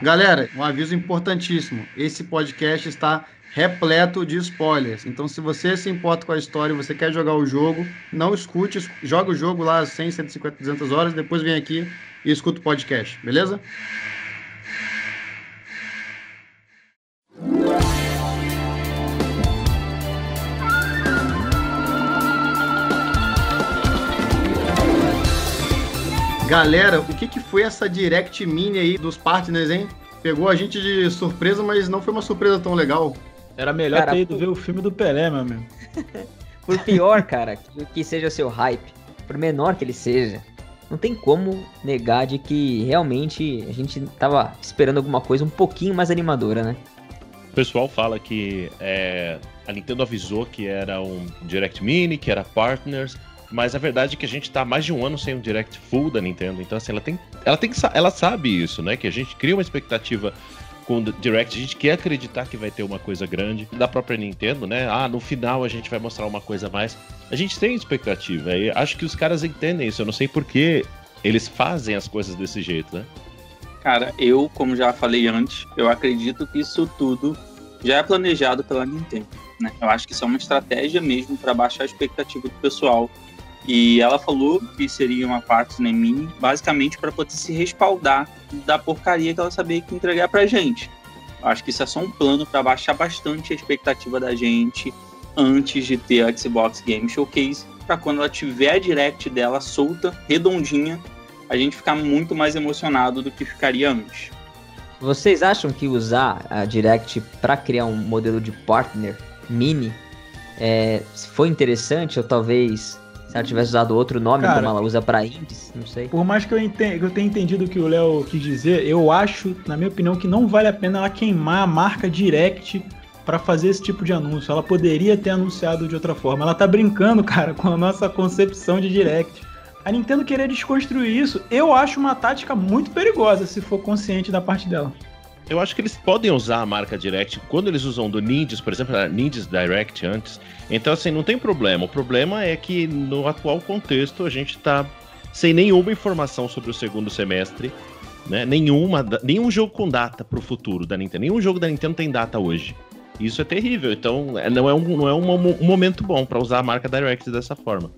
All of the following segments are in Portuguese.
Galera, um aviso importantíssimo. Esse podcast está repleto de spoilers. Então, se você se importa com a história você quer jogar o jogo, não escute, joga o jogo lá 100, 150, 200 horas, depois vem aqui e escuta o podcast, beleza? Galera, o que, que foi essa Direct Mini aí dos partners, hein? Pegou a gente de surpresa, mas não foi uma surpresa tão legal. Era melhor cara, ter ido por... ver o filme do Pelé, meu amigo. por pior, cara, que, que seja o seu hype, por menor que ele seja, não tem como negar de que realmente a gente tava esperando alguma coisa um pouquinho mais animadora, né? O pessoal fala que é, a Nintendo avisou que era um Direct Mini, que era Partners, mas a verdade é que a gente tá há mais de um ano sem um direct full da Nintendo. Então, assim, ela tem. Ela tem ela sabe isso, né? Que a gente cria uma expectativa com o Direct, a gente quer acreditar que vai ter uma coisa grande da própria Nintendo, né? Ah, no final a gente vai mostrar uma coisa a mais. A gente tem expectativa e acho que os caras entendem isso. Eu não sei por que eles fazem as coisas desse jeito, né? Cara, eu, como já falei antes, eu acredito que isso tudo já é planejado pela Nintendo. Né? Eu acho que isso é uma estratégia mesmo para baixar a expectativa do pessoal e ela falou que seria uma partner mini, basicamente para poder se respaldar da porcaria que ela sabia que entregar pra gente. Acho que isso é só um plano para baixar bastante a expectativa da gente antes de ter a Xbox Game Showcase, para quando ela tiver a direct dela solta, redondinha, a gente ficar muito mais emocionado do que ficaria antes. Vocês acham que usar a direct para criar um modelo de partner mini é, foi interessante ou talvez se ela tivesse usado outro nome, Cara, como ela usa para indies, não sei. Por mais que eu, ente... eu tenha entendido o que o Léo quis dizer, eu acho, na minha opinião, que não vale a pena ela queimar a marca Direct para fazer esse tipo de anúncio. Ela poderia ter anunciado de outra forma. Ela tá brincando, cara, com a nossa concepção de Direct. A Nintendo querer desconstruir isso, eu acho uma tática muito perigosa se for consciente da parte dela. Eu acho que eles podem usar a marca Direct quando eles usam do Ninjas, por exemplo, a Ninjas Direct antes. Então, assim, não tem problema. O problema é que no atual contexto a gente tá sem nenhuma informação sobre o segundo semestre. Né? Nenhuma, nenhum jogo com data pro futuro da Nintendo. Nenhum jogo da Nintendo tem data hoje. Isso é terrível. Então, é, não é um, não é um, um momento bom para usar a marca Direct dessa forma.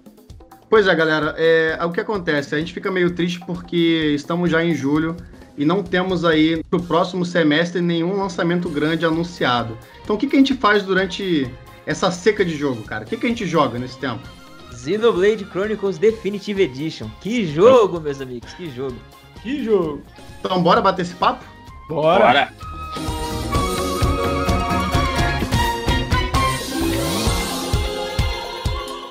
Pois é, galera. É, o que acontece? A gente fica meio triste porque estamos já em julho e não temos aí para o próximo semestre nenhum lançamento grande anunciado. Então o que, que a gente faz durante essa seca de jogo, cara? O que, que a gente joga nesse tempo? Xenoblade Chronicles Definitive Edition. Que jogo, meus amigos, que jogo. Que jogo. Então bora bater esse papo? Bora. bora.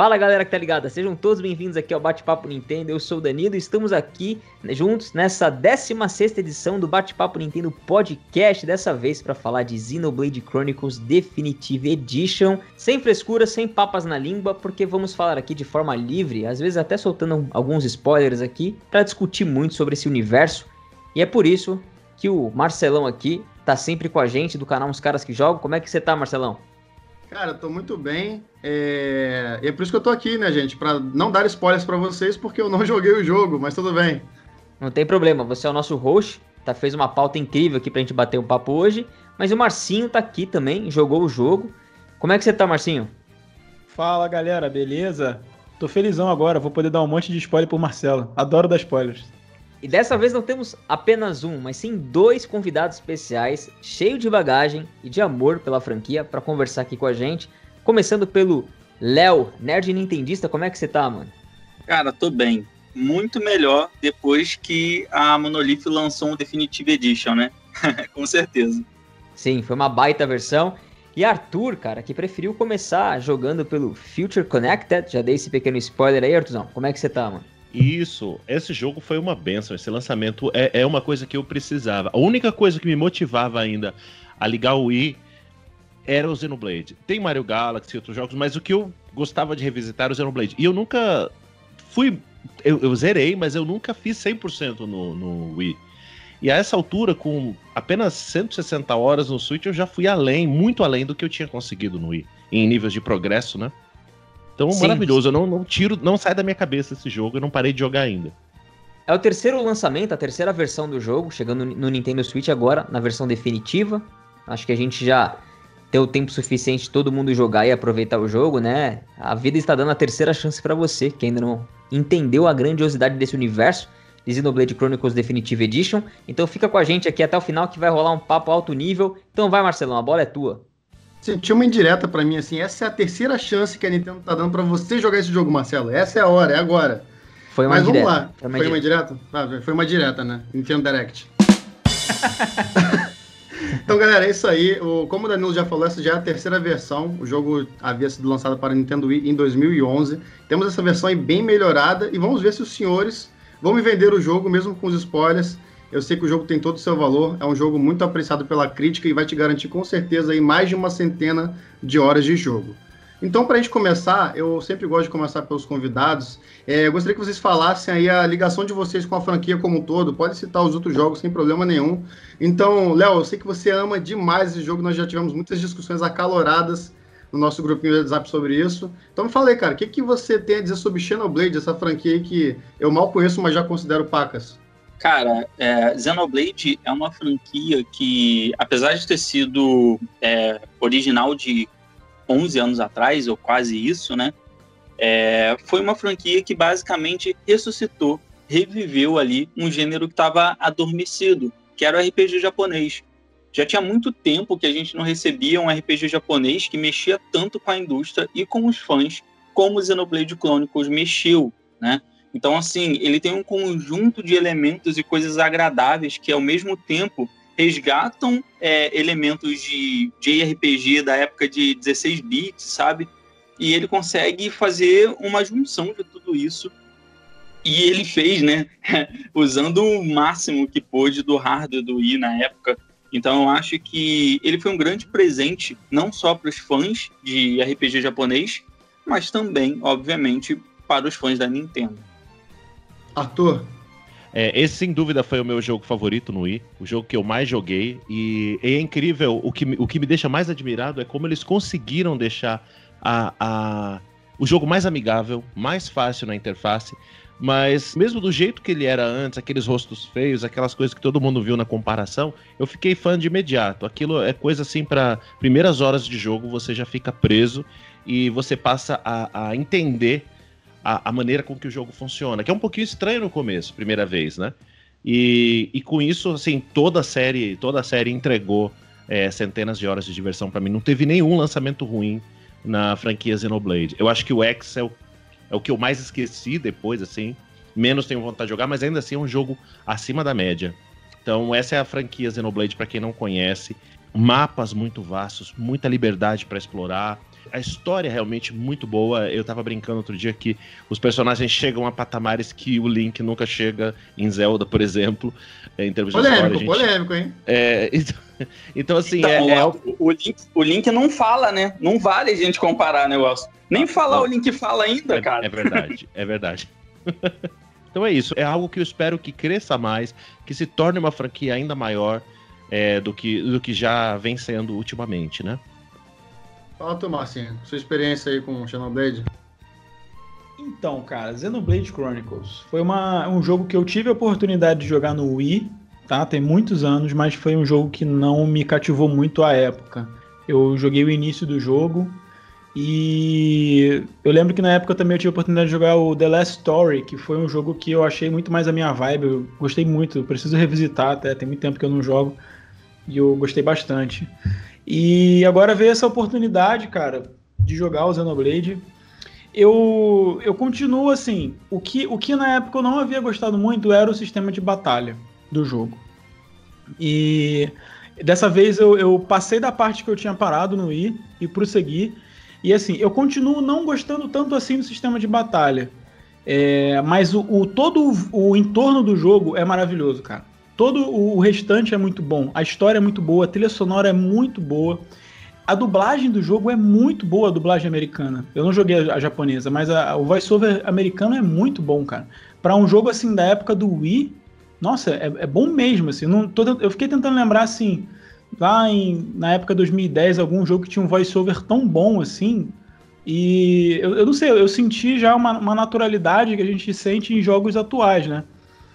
Fala galera que tá ligada, sejam todos bem-vindos aqui ao Bate-Papo Nintendo. Eu sou o Danilo e estamos aqui né, juntos nessa 16 edição do Bate-Papo Nintendo Podcast. Dessa vez para falar de Xenoblade Chronicles Definitive Edition. Sem frescura, sem papas na língua, porque vamos falar aqui de forma livre, às vezes até soltando alguns spoilers aqui, para discutir muito sobre esse universo. E é por isso que o Marcelão aqui tá sempre com a gente do canal Uns Caras que Jogam. Como é que você tá, Marcelão? Cara, tô muito bem. É... é por isso que eu tô aqui, né, gente? Para não dar spoilers para vocês, porque eu não joguei o jogo, mas tudo bem. Não tem problema, você é o nosso host, tá? Fez uma pauta incrível aqui pra gente bater um papo hoje. Mas o Marcinho tá aqui também, jogou o jogo. Como é que você tá, Marcinho? Fala, galera, beleza? Tô felizão agora, vou poder dar um monte de spoiler pro Marcelo. Adoro dar spoilers. E dessa vez não temos apenas um, mas sim dois convidados especiais, cheio de bagagem e de amor pela franquia, para conversar aqui com a gente. Começando pelo Léo, nerd nintendista, como é que você tá, mano? Cara, tô bem. Muito melhor depois que a Monolith lançou um Definitive Edition, né? com certeza. Sim, foi uma baita versão. E Arthur, cara, que preferiu começar jogando pelo Future Connected, já dei esse pequeno spoiler aí, Arthurzão. Como é que você tá, mano? Isso, esse jogo foi uma benção. Esse lançamento é, é uma coisa que eu precisava. A única coisa que me motivava ainda a ligar o Wii era o Xenoblade. Tem Mario Galaxy e outros jogos, mas o que eu gostava de revisitar era o Xenoblade. E eu nunca fui. Eu, eu zerei, mas eu nunca fiz 100% no, no Wii. E a essa altura, com apenas 160 horas no Switch, eu já fui além, muito além do que eu tinha conseguido no Wii, em níveis de progresso, né? Então, Sim. maravilhoso. Eu não, não tiro, não sai da minha cabeça esse jogo, eu não parei de jogar ainda. É o terceiro lançamento, a terceira versão do jogo, chegando no Nintendo Switch agora, na versão definitiva. Acho que a gente já tem o tempo suficiente de todo mundo jogar e aproveitar o jogo, né? A vida está dando a terceira chance para você, que ainda não entendeu a grandiosidade desse universo de Xenoblade Chronicles Definitive Edition. Então fica com a gente aqui até o final que vai rolar um papo alto nível. Então vai, Marcelão, a bola é tua. Senti uma indireta para mim, assim, essa é a terceira chance que a Nintendo tá dando para você jogar esse jogo, Marcelo. Essa é a hora, é agora. Foi uma Mas direta. vamos lá. Foi uma, foi uma direta? Ah, foi uma direta, né? Nintendo Direct. então, galera, é isso aí. O, como o Danilo já falou, essa já é a terceira versão. O jogo havia sido lançado para a Nintendo Wii em 2011. Temos essa versão aí bem melhorada e vamos ver se os senhores vão me vender o jogo, mesmo com os spoilers. Eu sei que o jogo tem todo o seu valor, é um jogo muito apreciado pela crítica e vai te garantir com certeza aí mais de uma centena de horas de jogo. Então, para a gente começar, eu sempre gosto de começar pelos convidados. É, eu gostaria que vocês falassem aí a ligação de vocês com a franquia como um todo. Pode citar os outros jogos sem problema nenhum. Então, Léo, eu sei que você ama demais esse jogo. Nós já tivemos muitas discussões acaloradas no nosso grupinho de WhatsApp sobre isso. Então me falei, cara, o que, que você tem a dizer sobre Xenoblade, essa franquia aí que eu mal conheço, mas já considero pacas? Cara, é, Xenoblade é uma franquia que, apesar de ter sido é, original de 11 anos atrás, ou quase isso, né? É, foi uma franquia que basicamente ressuscitou, reviveu ali um gênero que estava adormecido, que era o RPG japonês. Já tinha muito tempo que a gente não recebia um RPG japonês que mexia tanto com a indústria e com os fãs como o Xenoblade Chronicles mexeu, né? Então, assim, ele tem um conjunto de elementos e coisas agradáveis que, ao mesmo tempo, resgatam é, elementos de JRPG da época de 16 bits, sabe? E ele consegue fazer uma junção de tudo isso. E ele fez, né? Usando o máximo que pôde do hardware do Wii na época. Então, eu acho que ele foi um grande presente, não só para os fãs de RPG japonês, mas também, obviamente, para os fãs da Nintendo. Arthur. É, esse sem dúvida foi o meu jogo favorito no Wii, o jogo que eu mais joguei. E é incrível, o que, o que me deixa mais admirado é como eles conseguiram deixar a, a, o jogo mais amigável, mais fácil na interface. Mas mesmo do jeito que ele era antes, aqueles rostos feios, aquelas coisas que todo mundo viu na comparação, eu fiquei fã de imediato. Aquilo é coisa assim para primeiras horas de jogo, você já fica preso e você passa a, a entender a, a, maneira com que o jogo funciona, que é um pouquinho estranho no começo, primeira vez, né? E, e com isso, assim, toda a série, toda a série entregou é, centenas de horas de diversão para mim. Não teve nenhum lançamento ruim na franquia Xenoblade. Eu acho que o X é o, é o que eu mais esqueci depois, assim. Menos tenho vontade de jogar, mas ainda assim é um jogo acima da média. Então, essa é a franquia Xenoblade, para quem não conhece. Mapas muito vastos, muita liberdade para explorar a história é realmente muito boa. Eu tava brincando outro dia que os personagens chegam a patamares que o Link nunca chega em Zelda, por exemplo, em termos polêmico, de história. Polêmico, hein? É, então, então, assim, então, é, é... O, o, Link, o Link não fala, né? Não vale a gente comparar negócio. Nem falar não. o Link fala ainda, é, cara. É verdade, é verdade. então é isso. É algo que eu espero que cresça mais, que se torne uma franquia ainda maior é, do, que, do que já vem sendo ultimamente, né? Fala tu, Marcinho, sua experiência aí com Xenoblade. Então, cara, Xenoblade Chronicles foi uma, um jogo que eu tive a oportunidade de jogar no Wii, tá? Tem muitos anos, mas foi um jogo que não me cativou muito à época. Eu joguei o início do jogo e eu lembro que na época também eu tive a oportunidade de jogar o The Last Story, que foi um jogo que eu achei muito mais a minha vibe. Eu gostei muito, preciso revisitar até, tem muito tempo que eu não jogo e eu gostei bastante. E agora veio essa oportunidade, cara, de jogar o Xenoblade. Eu, eu continuo assim. O que, o que na época eu não havia gostado muito era o sistema de batalha do jogo. E dessa vez eu, eu passei da parte que eu tinha parado no I e prossegui. E assim, eu continuo não gostando tanto assim do sistema de batalha. É, mas o, o, todo o entorno do jogo é maravilhoso, cara. Todo o restante é muito bom. A história é muito boa, a trilha sonora é muito boa. A dublagem do jogo é muito boa, a dublagem americana. Eu não joguei a, japonesa, mas a, o voiceover americano é muito bom, cara. Para um jogo assim da época do Wii, nossa, é, é bom mesmo, assim. Não, tô, eu fiquei tentando lembrar, assim, lá em, na época de 2010, algum jogo que tinha um voiceover tão bom, assim. E eu, eu não sei, eu senti já uma, uma naturalidade que a gente sente em jogos atuais, né?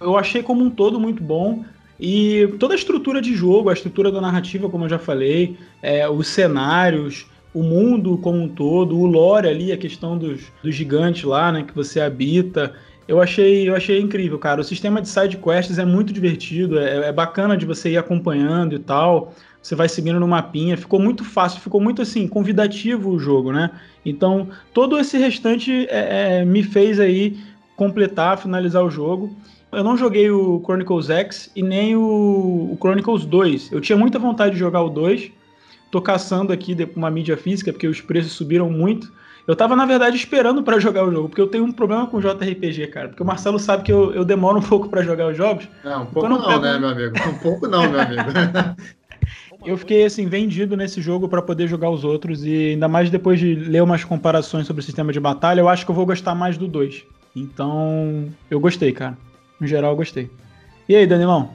Eu achei como um todo muito bom. E toda a estrutura de jogo, a estrutura da narrativa, como eu já falei, é, os cenários, o mundo como um todo, o lore ali, a questão dos, dos gigantes lá, né, que você habita. Eu achei, eu achei incrível, cara. O sistema de side quests é muito divertido, é, é bacana de você ir acompanhando e tal. Você vai seguindo no mapinha, ficou muito fácil, ficou muito assim, convidativo o jogo, né? Então, todo esse restante é, é, me fez aí completar, finalizar o jogo. Eu não joguei o Chronicles X e nem o, o Chronicles 2. Eu tinha muita vontade de jogar o 2. Tô caçando aqui uma mídia física, porque os preços subiram muito. Eu tava, na verdade, esperando para jogar o jogo, porque eu tenho um problema com JRPG, cara. Porque o Marcelo sabe que eu, eu demoro um pouco para jogar os jogos. Não, um pouco não, pego... né, meu amigo? Um pouco não, meu amigo. eu fiquei, assim, vendido nesse jogo para poder jogar os outros. E ainda mais depois de ler umas comparações sobre o sistema de batalha, eu acho que eu vou gostar mais do 2. Então, eu gostei, cara. No geral, eu gostei. E aí, Danilão?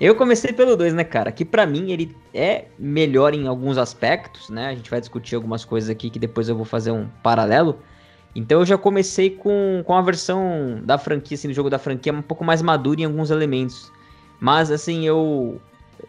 Eu comecei pelo 2, né, cara? Que para mim ele é melhor em alguns aspectos, né? A gente vai discutir algumas coisas aqui que depois eu vou fazer um paralelo. Então eu já comecei com, com a versão da franquia, assim, do jogo da franquia, um pouco mais madura em alguns elementos. Mas, assim, eu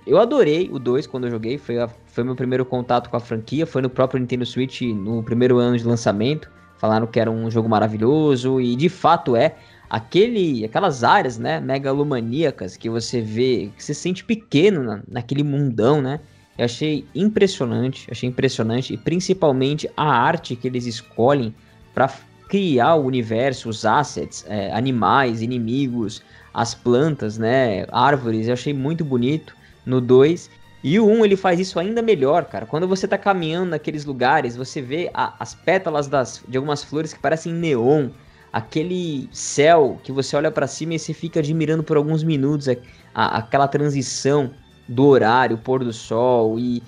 eu adorei o 2 quando eu joguei, foi, a, foi meu primeiro contato com a franquia, foi no próprio Nintendo Switch no primeiro ano de lançamento. Falaram que era um jogo maravilhoso e de fato é aquele, aquelas áreas, né, megalomaníacas que você vê, que você sente pequeno na, naquele mundão, né? Eu achei impressionante, achei impressionante e principalmente a arte que eles escolhem para criar o universo, os assets, é, animais, inimigos, as plantas, né, árvores. Eu achei muito bonito no 2. E o 1 um, ele faz isso ainda melhor, cara. Quando você tá caminhando naqueles lugares, você vê a, as pétalas das, de algumas flores que parecem neon aquele céu que você olha para cima e você fica admirando por alguns minutos a, a, aquela transição do horário, pôr do sol e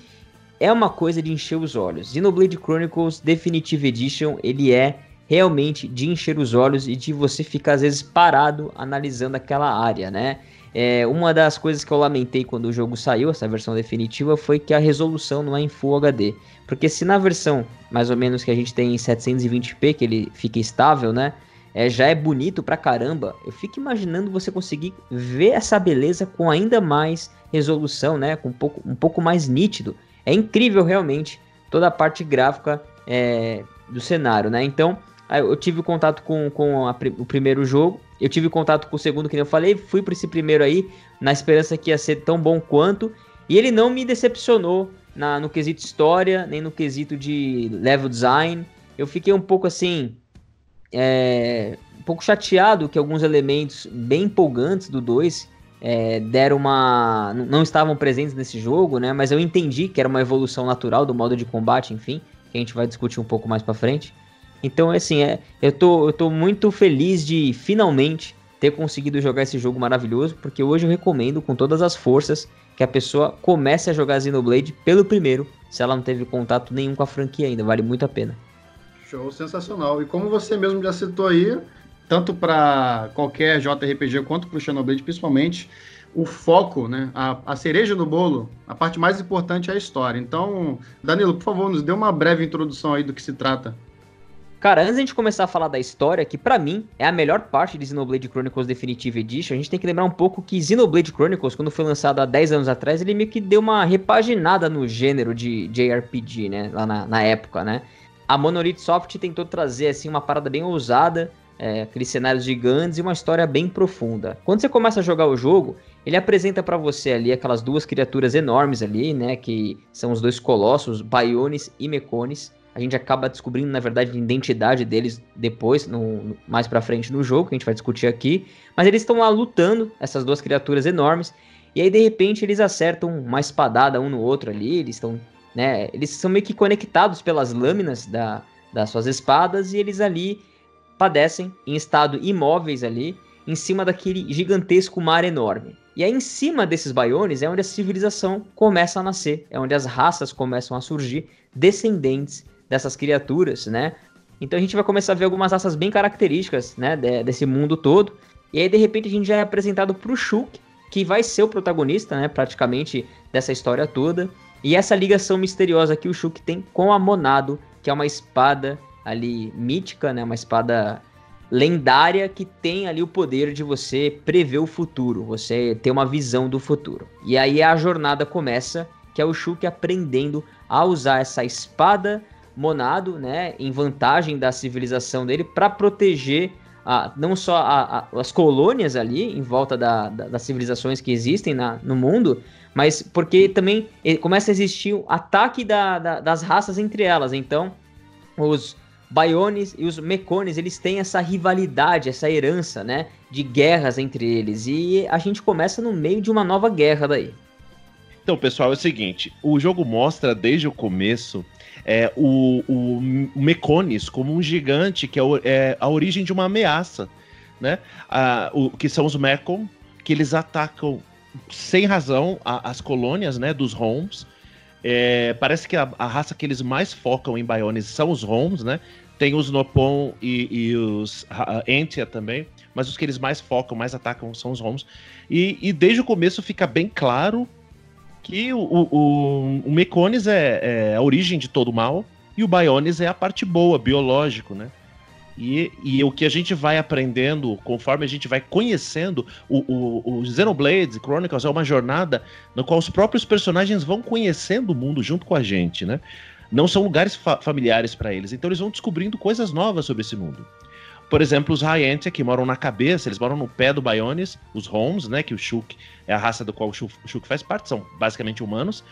é uma coisa de encher os olhos. Xenoblade Chronicles Definitive Edition, ele é realmente de encher os olhos e de você ficar às vezes parado analisando aquela área, né? É, uma das coisas que eu lamentei quando o jogo saiu, essa versão definitiva, foi que a resolução não é em Full HD. Porque se na versão, mais ou menos, que a gente tem em 720p, que ele fica estável, né? É, já é bonito pra caramba, eu fico imaginando você conseguir ver essa beleza com ainda mais resolução, né? Com um pouco, um pouco mais nítido. É incrível realmente toda a parte gráfica é, do cenário, né? Então, eu tive contato com, com a, o primeiro jogo, eu tive contato com o segundo, que eu falei, fui para esse primeiro aí, na esperança que ia ser tão bom quanto, e ele não me decepcionou na, no quesito história, nem no quesito de level design. Eu fiquei um pouco assim, é, um pouco chateado que alguns elementos bem empolgantes do 2 é, deram uma. não estavam presentes nesse jogo, né? Mas eu entendi que era uma evolução natural do modo de combate, enfim, que a gente vai discutir um pouco mais para frente. Então, assim, é, eu, tô, eu tô muito feliz de finalmente ter conseguido jogar esse jogo maravilhoso, porque hoje eu recomendo com todas as forças que a pessoa comece a jogar Xenoblade pelo primeiro, se ela não teve contato nenhum com a franquia ainda, vale muito a pena. Show, sensacional. E como você mesmo já citou aí, tanto para qualquer JRPG quanto para o Xenoblade, principalmente, o foco, né, a, a cereja do bolo, a parte mais importante é a história. Então, Danilo, por favor, nos dê uma breve introdução aí do que se trata. Cara, antes de a gente começar a falar da história, que para mim é a melhor parte de Xenoblade Chronicles Definitive Edition, a gente tem que lembrar um pouco que Xenoblade Chronicles, quando foi lançado há 10 anos atrás, ele meio que deu uma repaginada no gênero de JRPG, né, lá na, na época, né? A Monolith Soft tentou trazer assim uma parada bem ousada, é, aqueles cenários gigantes e uma história bem profunda. Quando você começa a jogar o jogo, ele apresenta para você ali aquelas duas criaturas enormes ali, né, que são os dois colossos, Bionis e Mecones. A gente acaba descobrindo, na verdade, a identidade deles depois, no, mais pra frente no jogo, que a gente vai discutir aqui. Mas eles estão lá lutando, essas duas criaturas enormes. E aí, de repente, eles acertam uma espadada um no outro ali. Eles estão né? Eles são meio que conectados pelas lâminas da, das suas espadas e eles ali padecem em estado imóveis ali, em cima daquele gigantesco mar enorme. E aí, em cima desses baiones, é onde a civilização começa a nascer, é onde as raças começam a surgir, descendentes dessas criaturas, né? Então a gente vai começar a ver algumas raças bem características, né, desse mundo todo. E aí, de repente, a gente já é apresentado pro Shulk, que vai ser o protagonista, né, praticamente, dessa história toda. E essa ligação misteriosa que o Shulk tem com a Monado, que é uma espada ali mítica, né, uma espada lendária que tem ali o poder de você prever o futuro, você ter uma visão do futuro. E aí a jornada começa, que é o Shulk aprendendo a usar essa espada monado, né, em vantagem da civilização dele para proteger a, não só a, a, as colônias ali em volta da, da, das civilizações que existem na, no mundo, mas porque também começa a existir o ataque das raças entre elas. Então, os Baiones e os Mecones, eles têm essa rivalidade, essa herança, né, de guerras entre eles. E a gente começa no meio de uma nova guerra daí. Então, pessoal, é o seguinte, o jogo mostra desde o começo é, o, o, Mecones como um gigante que é, é, a origem de uma ameaça, né? Ah, o, que são os Mekon, que eles atacam sem razão a, as colônias, né, dos Homes. É, parece que a, a, raça que eles mais focam em Bionis são os Homes, né? Tem os Nopon e, e os Entia também, mas os que eles mais focam, mais atacam são os Homes. E, e desde o começo fica bem claro que o, o, o Mecones é, é, a origem de todo o mal e o Bionis é a parte boa, biológico, né? E, e o que a gente vai aprendendo, conforme a gente vai conhecendo, o, o, o Xenoblade Chronicles é uma jornada na qual os próprios personagens vão conhecendo o mundo junto com a gente, né? não são lugares fa familiares para eles. Então eles vão descobrindo coisas novas sobre esse mundo. Por exemplo, os Hyentia, que moram na cabeça, eles moram no pé do Bionis, os Homes, né, que o Shulk é a raça do qual o Shulk faz parte, são basicamente humanos.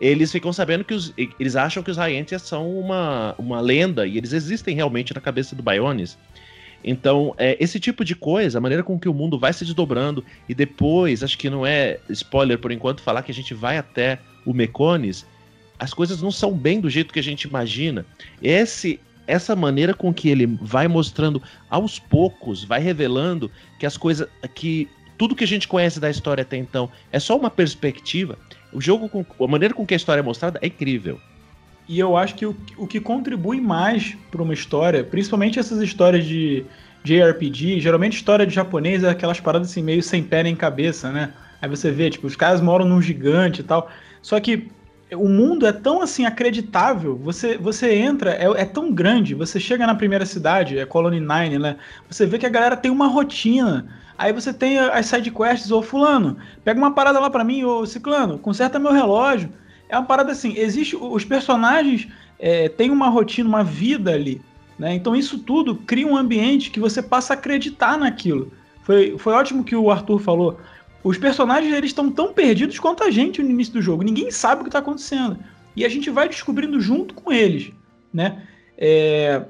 Eles ficam sabendo que os. Eles acham que os Hyentia são uma, uma lenda e eles existem realmente na cabeça do Bionis. Então, é, esse tipo de coisa, a maneira com que o mundo vai se desdobrando, e depois, acho que não é spoiler por enquanto, falar que a gente vai até o Mecones, as coisas não são bem do jeito que a gente imagina. Esse essa maneira com que ele vai mostrando aos poucos, vai revelando que as coisas que tudo que a gente conhece da história até então é só uma perspectiva. O jogo com a maneira com que a história é mostrada é incrível. E eu acho que o, o que contribui mais para uma história, principalmente essas histórias de JRPG, geralmente história de japonês é aquelas paradas assim meio sem pé nem cabeça, né? Aí você vê, tipo, os caras moram num gigante e tal. Só que o mundo é tão assim acreditável. Você, você entra, é, é, tão grande. Você chega na primeira cidade, é Colony Nine, né? Você vê que a galera tem uma rotina. Aí você tem as side quests, ô fulano, pega uma parada lá para mim, ô ciclano, conserta meu relógio. É uma parada assim, existe os personagens é, têm uma rotina, uma vida ali, né? Então isso tudo cria um ambiente que você passa a acreditar naquilo. Foi, foi ótimo que o Arthur falou. Os personagens eles estão tão perdidos quanto a gente no início do jogo. Ninguém sabe o que está acontecendo. E a gente vai descobrindo junto com eles, né? É...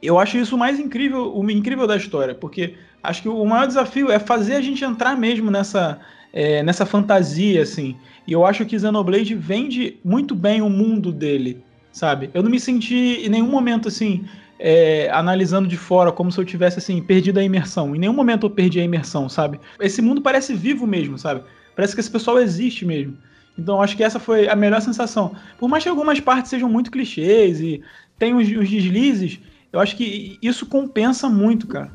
Eu acho isso mais incrível, o incrível da história, porque acho que o maior desafio é fazer a gente entrar mesmo nessa, é, nessa fantasia, assim. E eu acho que Xenoblade vende muito bem o mundo dele, sabe? Eu não me senti em nenhum momento assim é, analisando de fora, como se eu tivesse assim, perdido a imersão. Em nenhum momento eu perdi a imersão, sabe? Esse mundo parece vivo mesmo, sabe? Parece que esse pessoal existe mesmo. Então acho que essa foi a melhor sensação. Por mais que algumas partes sejam muito clichês e tem os, os deslizes, eu acho que isso compensa muito, cara.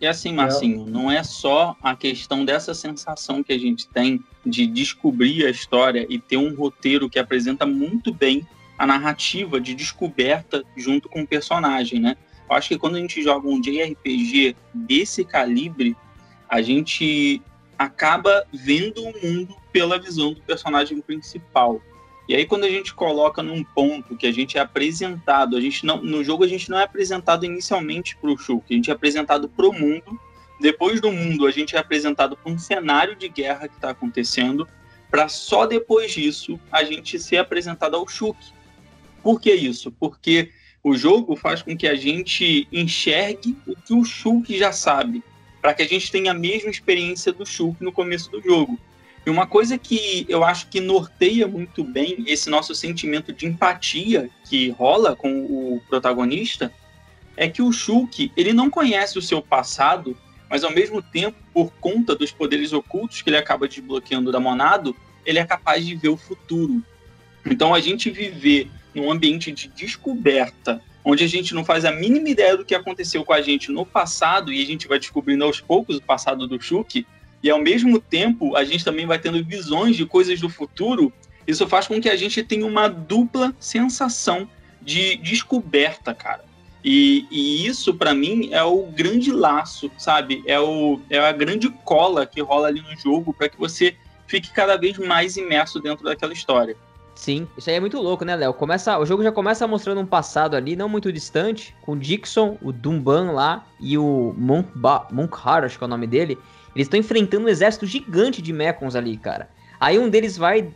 E assim, Marcinho, não é só a questão dessa sensação que a gente tem de descobrir a história e ter um roteiro que apresenta muito bem a narrativa de descoberta junto com o personagem, né? Eu acho que quando a gente joga um JRPG desse calibre, a gente acaba vendo o mundo pela visão do personagem principal. E aí quando a gente coloca num ponto que a gente é apresentado, a gente não no jogo a gente não é apresentado inicialmente para o Shulk, a gente é apresentado para o mundo. Depois do mundo, a gente é apresentado para um cenário de guerra que está acontecendo, para só depois disso a gente ser apresentado ao Shulk, por que isso? Porque o jogo faz com que a gente enxergue o que o Shulk já sabe, para que a gente tenha a mesma experiência do Shulk no começo do jogo. E uma coisa que eu acho que norteia muito bem esse nosso sentimento de empatia que rola com o protagonista é que o Shulk, ele não conhece o seu passado, mas ao mesmo tempo, por conta dos poderes ocultos que ele acaba desbloqueando da Monado, ele é capaz de ver o futuro. Então a gente viver num ambiente de descoberta, onde a gente não faz a mínima ideia do que aconteceu com a gente no passado e a gente vai descobrindo aos poucos o passado do Shulk, e ao mesmo tempo a gente também vai tendo visões de coisas do futuro, isso faz com que a gente tenha uma dupla sensação de descoberta, cara. E, e isso, para mim, é o grande laço, sabe? É, o, é a grande cola que rola ali no jogo para que você fique cada vez mais imerso dentro daquela história. Sim, isso aí é muito louco, né, Léo? Começa, o jogo já começa mostrando um passado ali, não muito distante, com o Dixon, o Dumban lá e o Monkhar, acho que é o nome dele. Eles estão enfrentando um exército gigante de Mekons ali, cara. Aí um deles vai,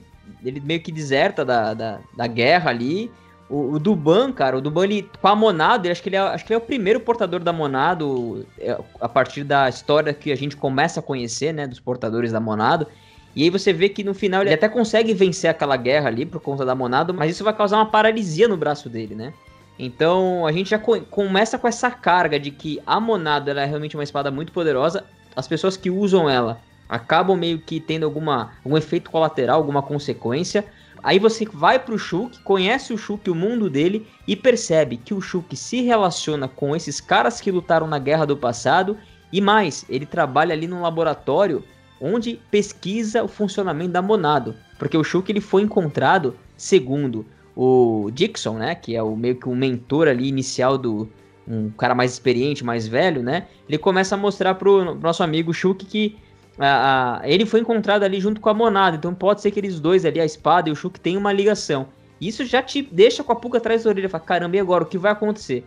ele meio que deserta da, da, da guerra ali. O, o, Duban, cara, o Duban, ele, com a Monado, ele, acho, que ele é, acho que ele é o primeiro portador da Monado, é, a partir da história que a gente começa a conhecer, né, dos portadores da Monado. E aí você vê que no final ele até consegue vencer aquela guerra ali por conta da Monado, mas isso vai causar uma paralisia no braço dele, né? Então a gente já co começa com essa carga de que a Monado é realmente uma espada muito poderosa. As pessoas que usam ela acabam meio que tendo alguma, algum efeito colateral, alguma consequência. Aí você vai pro Shulk, conhece o Shulk, o mundo dele, e percebe que o Shulk se relaciona com esses caras que lutaram na guerra do passado, e mais, ele trabalha ali num laboratório onde pesquisa o funcionamento da Monado, porque o Shulk ele foi encontrado, segundo o Dixon, né, que é o meio que o mentor ali inicial do um cara mais experiente, mais velho, né? Ele começa a mostrar pro nosso amigo Shulk que a, a, ele foi encontrado ali junto com a Monada, então pode ser que eles dois ali, a espada e o Shulk, tenham uma ligação. Isso já te deixa com a pulga atrás da orelha, fala, caramba, e agora, o que vai acontecer?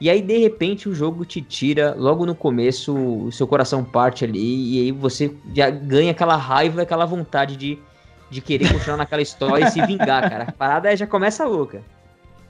E aí, de repente, o jogo te tira, logo no começo, o seu coração parte ali, e aí você já ganha aquela raiva, aquela vontade de, de querer continuar naquela história e se vingar, cara. A parada já começa louca.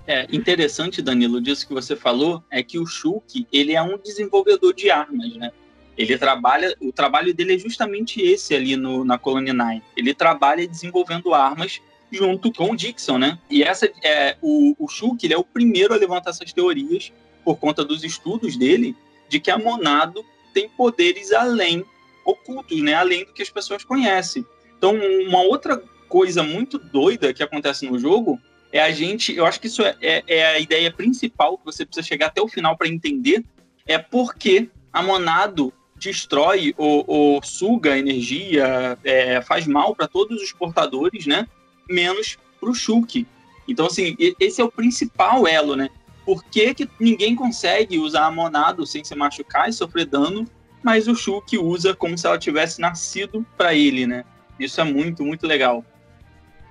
É, interessante, Danilo, disso que você falou, é que o Shulk, ele é um desenvolvedor de armas, né? Ele trabalha, o trabalho dele é justamente esse ali no, na Colony 9. Ele trabalha desenvolvendo armas junto com o Dixon, né? E essa é o, o Shulk, ele é o primeiro a levantar essas teorias por conta dos estudos dele de que a Monado tem poderes além ocultos, né? Além do que as pessoas conhecem. Então, uma outra coisa muito doida que acontece no jogo é a gente, eu acho que isso é, é, é a ideia principal que você precisa chegar até o final para entender, é porque a Monado destrói ou, ou suga energia, é, faz mal para todos os portadores, né? Menos para o Shulk. Então, assim, esse é o principal elo, né? Por que, que ninguém consegue usar a Monado sem se machucar e sofrer dano, mas o Shulk usa como se ela tivesse nascido para ele, né? Isso é muito, muito legal.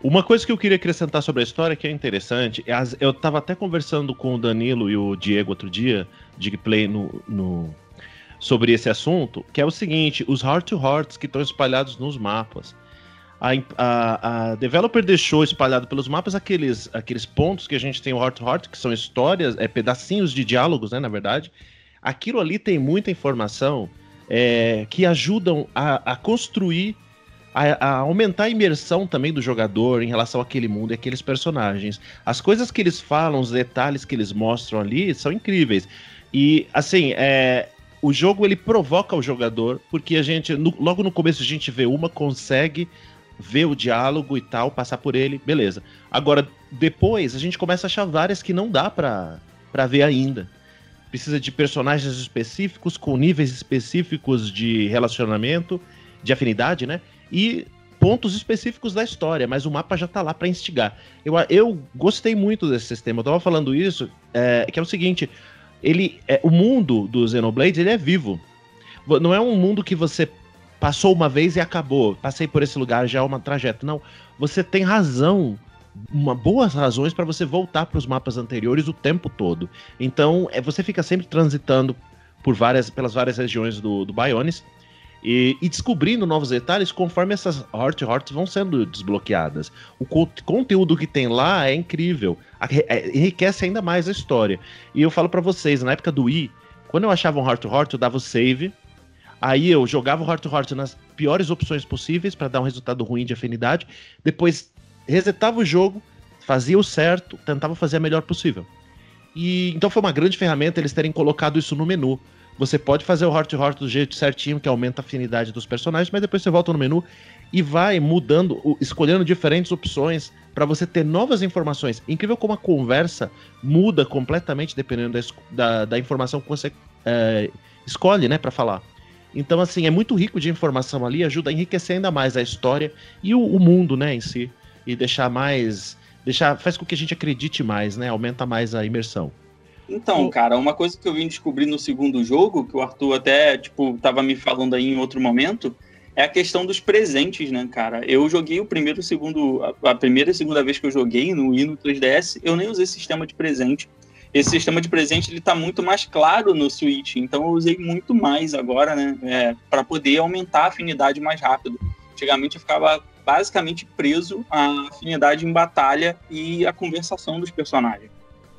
Uma coisa que eu queria acrescentar sobre a história que é interessante, é eu estava até conversando com o Danilo e o Diego outro dia, de play no, no sobre esse assunto, que é o seguinte: os Heart to Hearts que estão espalhados nos mapas. A, a, a, developer deixou espalhado pelos mapas aqueles, aqueles pontos que a gente tem o Heart Heart, que são histórias, é, pedacinhos de diálogos, né, na verdade. Aquilo ali tem muita informação é, que ajudam a, a construir, a, a, aumentar a imersão também do jogador em relação àquele mundo e aqueles personagens. As coisas que eles falam, os detalhes que eles mostram ali são incríveis. E, assim, é, o jogo ele provoca o jogador, porque a gente, no, logo no começo a gente vê uma, consegue ver o diálogo e tal, passar por ele, beleza. Agora, depois a gente começa a achar várias que não dá pra, pra ver ainda. Precisa de personagens específicos, com níveis específicos de relacionamento, de afinidade, né? E pontos específicos da história, mas o mapa já tá lá para instigar. Eu, eu gostei muito desse sistema. Eu tava falando isso, é, que é o seguinte: ele é, o mundo do Xenoblade ele é vivo. Não é um mundo que você passou uma vez e acabou. Passei por esse lugar, já é uma trajeto. Não, você tem razão, uma boas razões para você voltar para os mapas anteriores o tempo todo. Então, é, você fica sempre transitando por várias, pelas várias regiões do, do Bionis e, e, descobrindo novos detalhes conforme essas Heart Hearts vão sendo desbloqueadas. O co conteúdo que tem lá é incrível, é, enriquece ainda mais a história. E eu falo para vocês, na época do Wii, quando eu achava um Heart Heart, eu dava o save, aí eu jogava o Heart Heart nas piores opções possíveis para dar um resultado ruim de afinidade, depois resetava o jogo, fazia o certo, tentava fazer a melhor possível. E então foi uma grande ferramenta eles terem colocado isso no menu. Você pode fazer o Heart Heart do jeito certinho, que aumenta a afinidade dos personagens, mas depois você volta no menu e vai mudando, escolhendo diferentes opções para você ter novas informações. Incrível como a conversa muda completamente dependendo da, da, da informação que você é, escolhe, né, para falar. Então, assim, é muito rico de informação ali, ajuda a enriquecer ainda mais a história e o, o mundo, né, em si. E deixar mais. Deixar, faz com que a gente acredite mais, né? Aumenta mais a imersão. Então, cara, uma coisa que eu vim descobrir no segundo jogo, que o Arthur até, tipo, tava me falando aí em outro momento, é a questão dos presentes, né, cara? Eu joguei o primeiro, o segundo, a primeira e segunda vez que eu joguei no Wii no 3DS, eu nem usei sistema de presente. Esse sistema de presente ele tá muito mais claro no Switch, então eu usei muito mais agora, né, é, para poder aumentar a afinidade mais rápido. Antigamente eu ficava basicamente preso à afinidade em batalha e a conversação dos personagens.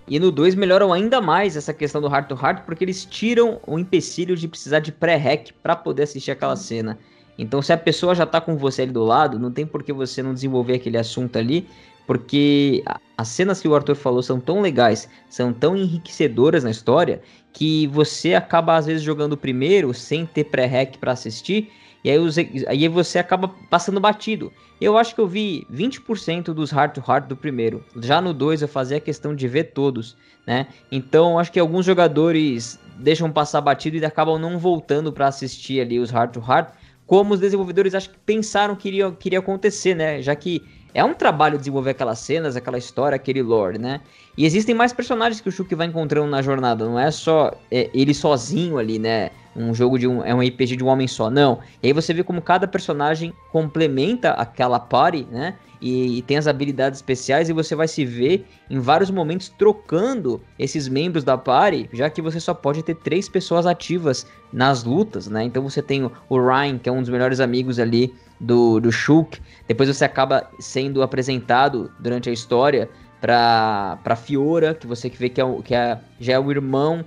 E no 2 melhoram ainda mais essa questão do heart to heart, porque eles tiram o empecilho de precisar de pré-hack para poder assistir aquela cena. Então, se a pessoa já tá com você ali do lado, não tem por que você não desenvolver aquele assunto ali, porque as cenas que o Arthur falou são tão legais, são tão enriquecedoras na história, que você acaba às vezes jogando primeiro sem ter pré-hack para assistir, e aí, aí você acaba passando batido. Eu acho que eu vi 20% dos Heart to Heart do primeiro. Já no 2 eu fazia a questão de ver todos, né? Então acho que alguns jogadores deixam passar batido e acabam não voltando para assistir ali os Heart to Heart, como os desenvolvedores acho que pensaram que iria, que iria acontecer, né? Já que é um trabalho desenvolver aquelas cenas, aquela história, aquele lore, né? E existem mais personagens que o Shulk vai encontrando na jornada, não é só é, ele sozinho ali, né? Um jogo de um. É um RPG de um homem só, não. E aí você vê como cada personagem complementa aquela party, né? E, e, tem as habilidades especiais e você vai se ver em vários momentos trocando esses membros da party, já que você só pode ter três pessoas ativas nas lutas, né? Então você tem o Ryan, que é um dos melhores amigos ali do, do Shulk. Depois você acaba sendo apresentado durante a história pra Fiora, que você vê que, é, que é, já é o irmão,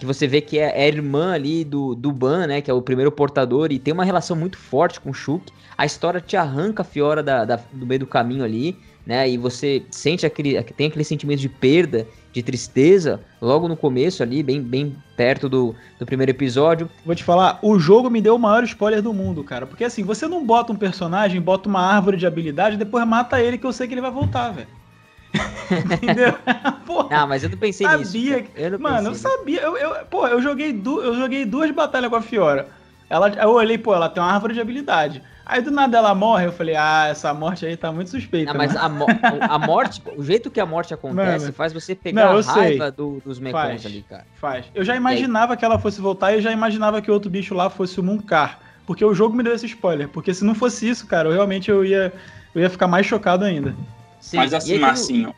que você vê que é, é irmã ali do, do Ban, né? Que é o primeiro portador, e tem uma relação muito forte com o Shulk. A história te arranca a Fiora da, da, do meio do caminho ali, né? E você sente aquele, tem aquele sentimento de perda de tristeza logo no começo ali, bem, bem perto do, do primeiro episódio. Vou te falar, o jogo me deu o maior spoiler do mundo, cara. Porque assim, você não bota um personagem, bota uma árvore de habilidade, depois mata ele que eu sei que ele vai voltar, velho. Entendeu? Porra, mas eu não pensei sabia nisso. Eu mano, eu sabia. Eu, eu, pô, eu joguei, du eu joguei duas batalhas com a Fiora. Ela, eu olhei, pô, ela tem uma árvore de habilidade. Aí do nada ela morre, eu falei, ah, essa morte aí tá muito suspeita. Não, mas a, mo a, morte, o jeito que a morte acontece mano, faz você pegar não, a raiva do, dos mecões ali, cara. Faz. Eu já imaginava que ela fosse voltar e eu já imaginava que o outro bicho lá fosse o Munkar. Porque o jogo me deu esse spoiler. Porque se não fosse isso, cara, eu realmente eu ia, eu ia ficar mais chocado ainda. Sim, mas assim, Marcinho,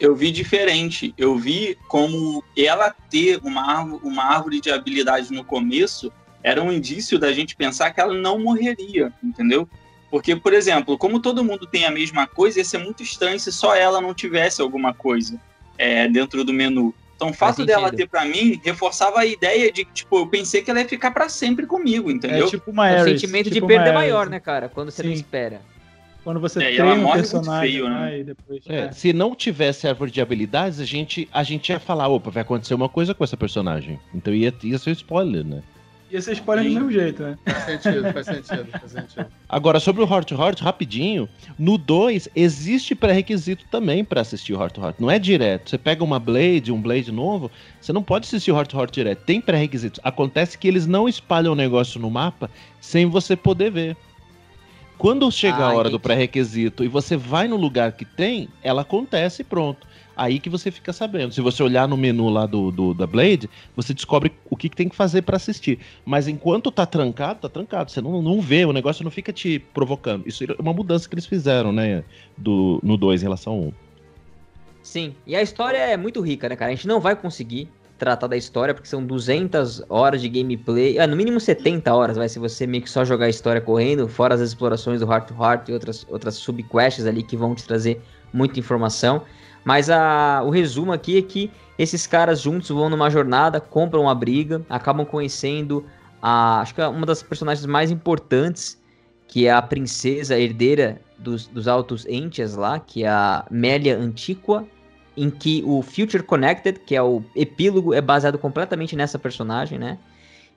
eu vi diferente. Eu vi como ela ter uma árvore, uma árvore de habilidade no começo era um indício da gente pensar que ela não morreria, entendeu? Porque, por exemplo, como todo mundo tem a mesma coisa, ia ser muito estranho se só ela não tivesse alguma coisa é, dentro do menu. Então, o fato dela ter para mim reforçava a ideia de que, tipo, eu pensei que ela ia ficar para sempre comigo, entendeu? É tipo uma Ares, O sentimento tipo de perda é maior, né, cara? Quando você Sim. não espera. Quando você é, treina um personagem, feio, né? depois, é, é. Se não tivesse árvore de habilidades, a gente, a gente ia falar, opa, vai acontecer uma coisa com essa personagem. Então ia, ia ser spoiler, né? Ia ser spoiler do mesmo jeito, né? Faz sentido, faz sentido, faz sentido. Agora, sobre o Heart to Heart, rapidinho, no 2 existe pré-requisito também para assistir o Heart to Heart. Não é direto. Você pega uma Blade, um Blade novo, você não pode assistir o Heart to Heart direto. Tem pré-requisitos. Acontece que eles não espalham o negócio no mapa sem você poder ver. Quando chega ah, a hora do pré-requisito e você vai no lugar que tem, ela acontece e pronto. Aí que você fica sabendo. Se você olhar no menu lá do, do da Blade, você descobre o que, que tem que fazer para assistir. Mas enquanto tá trancado, tá trancado. Você não, não vê, o negócio não fica te provocando. Isso é uma mudança que eles fizeram, né? Do, no 2 em relação ao 1. Um. Sim, e a história é muito rica, né, cara? A gente não vai conseguir tratar da história, porque são 200 horas de gameplay, ah, no mínimo 70 horas, vai, se você meio que só jogar a história correndo, fora as explorações do Heart to Heart e outras, outras subquests ali que vão te trazer muita informação. Mas a, o resumo aqui é que esses caras juntos vão numa jornada, compram uma briga, acabam conhecendo a, acho que é uma das personagens mais importantes, que é a princesa herdeira dos, dos Altos Entias lá, que é a Mélia Antiqua, em que o Future Connected, que é o epílogo, é baseado completamente nessa personagem, né?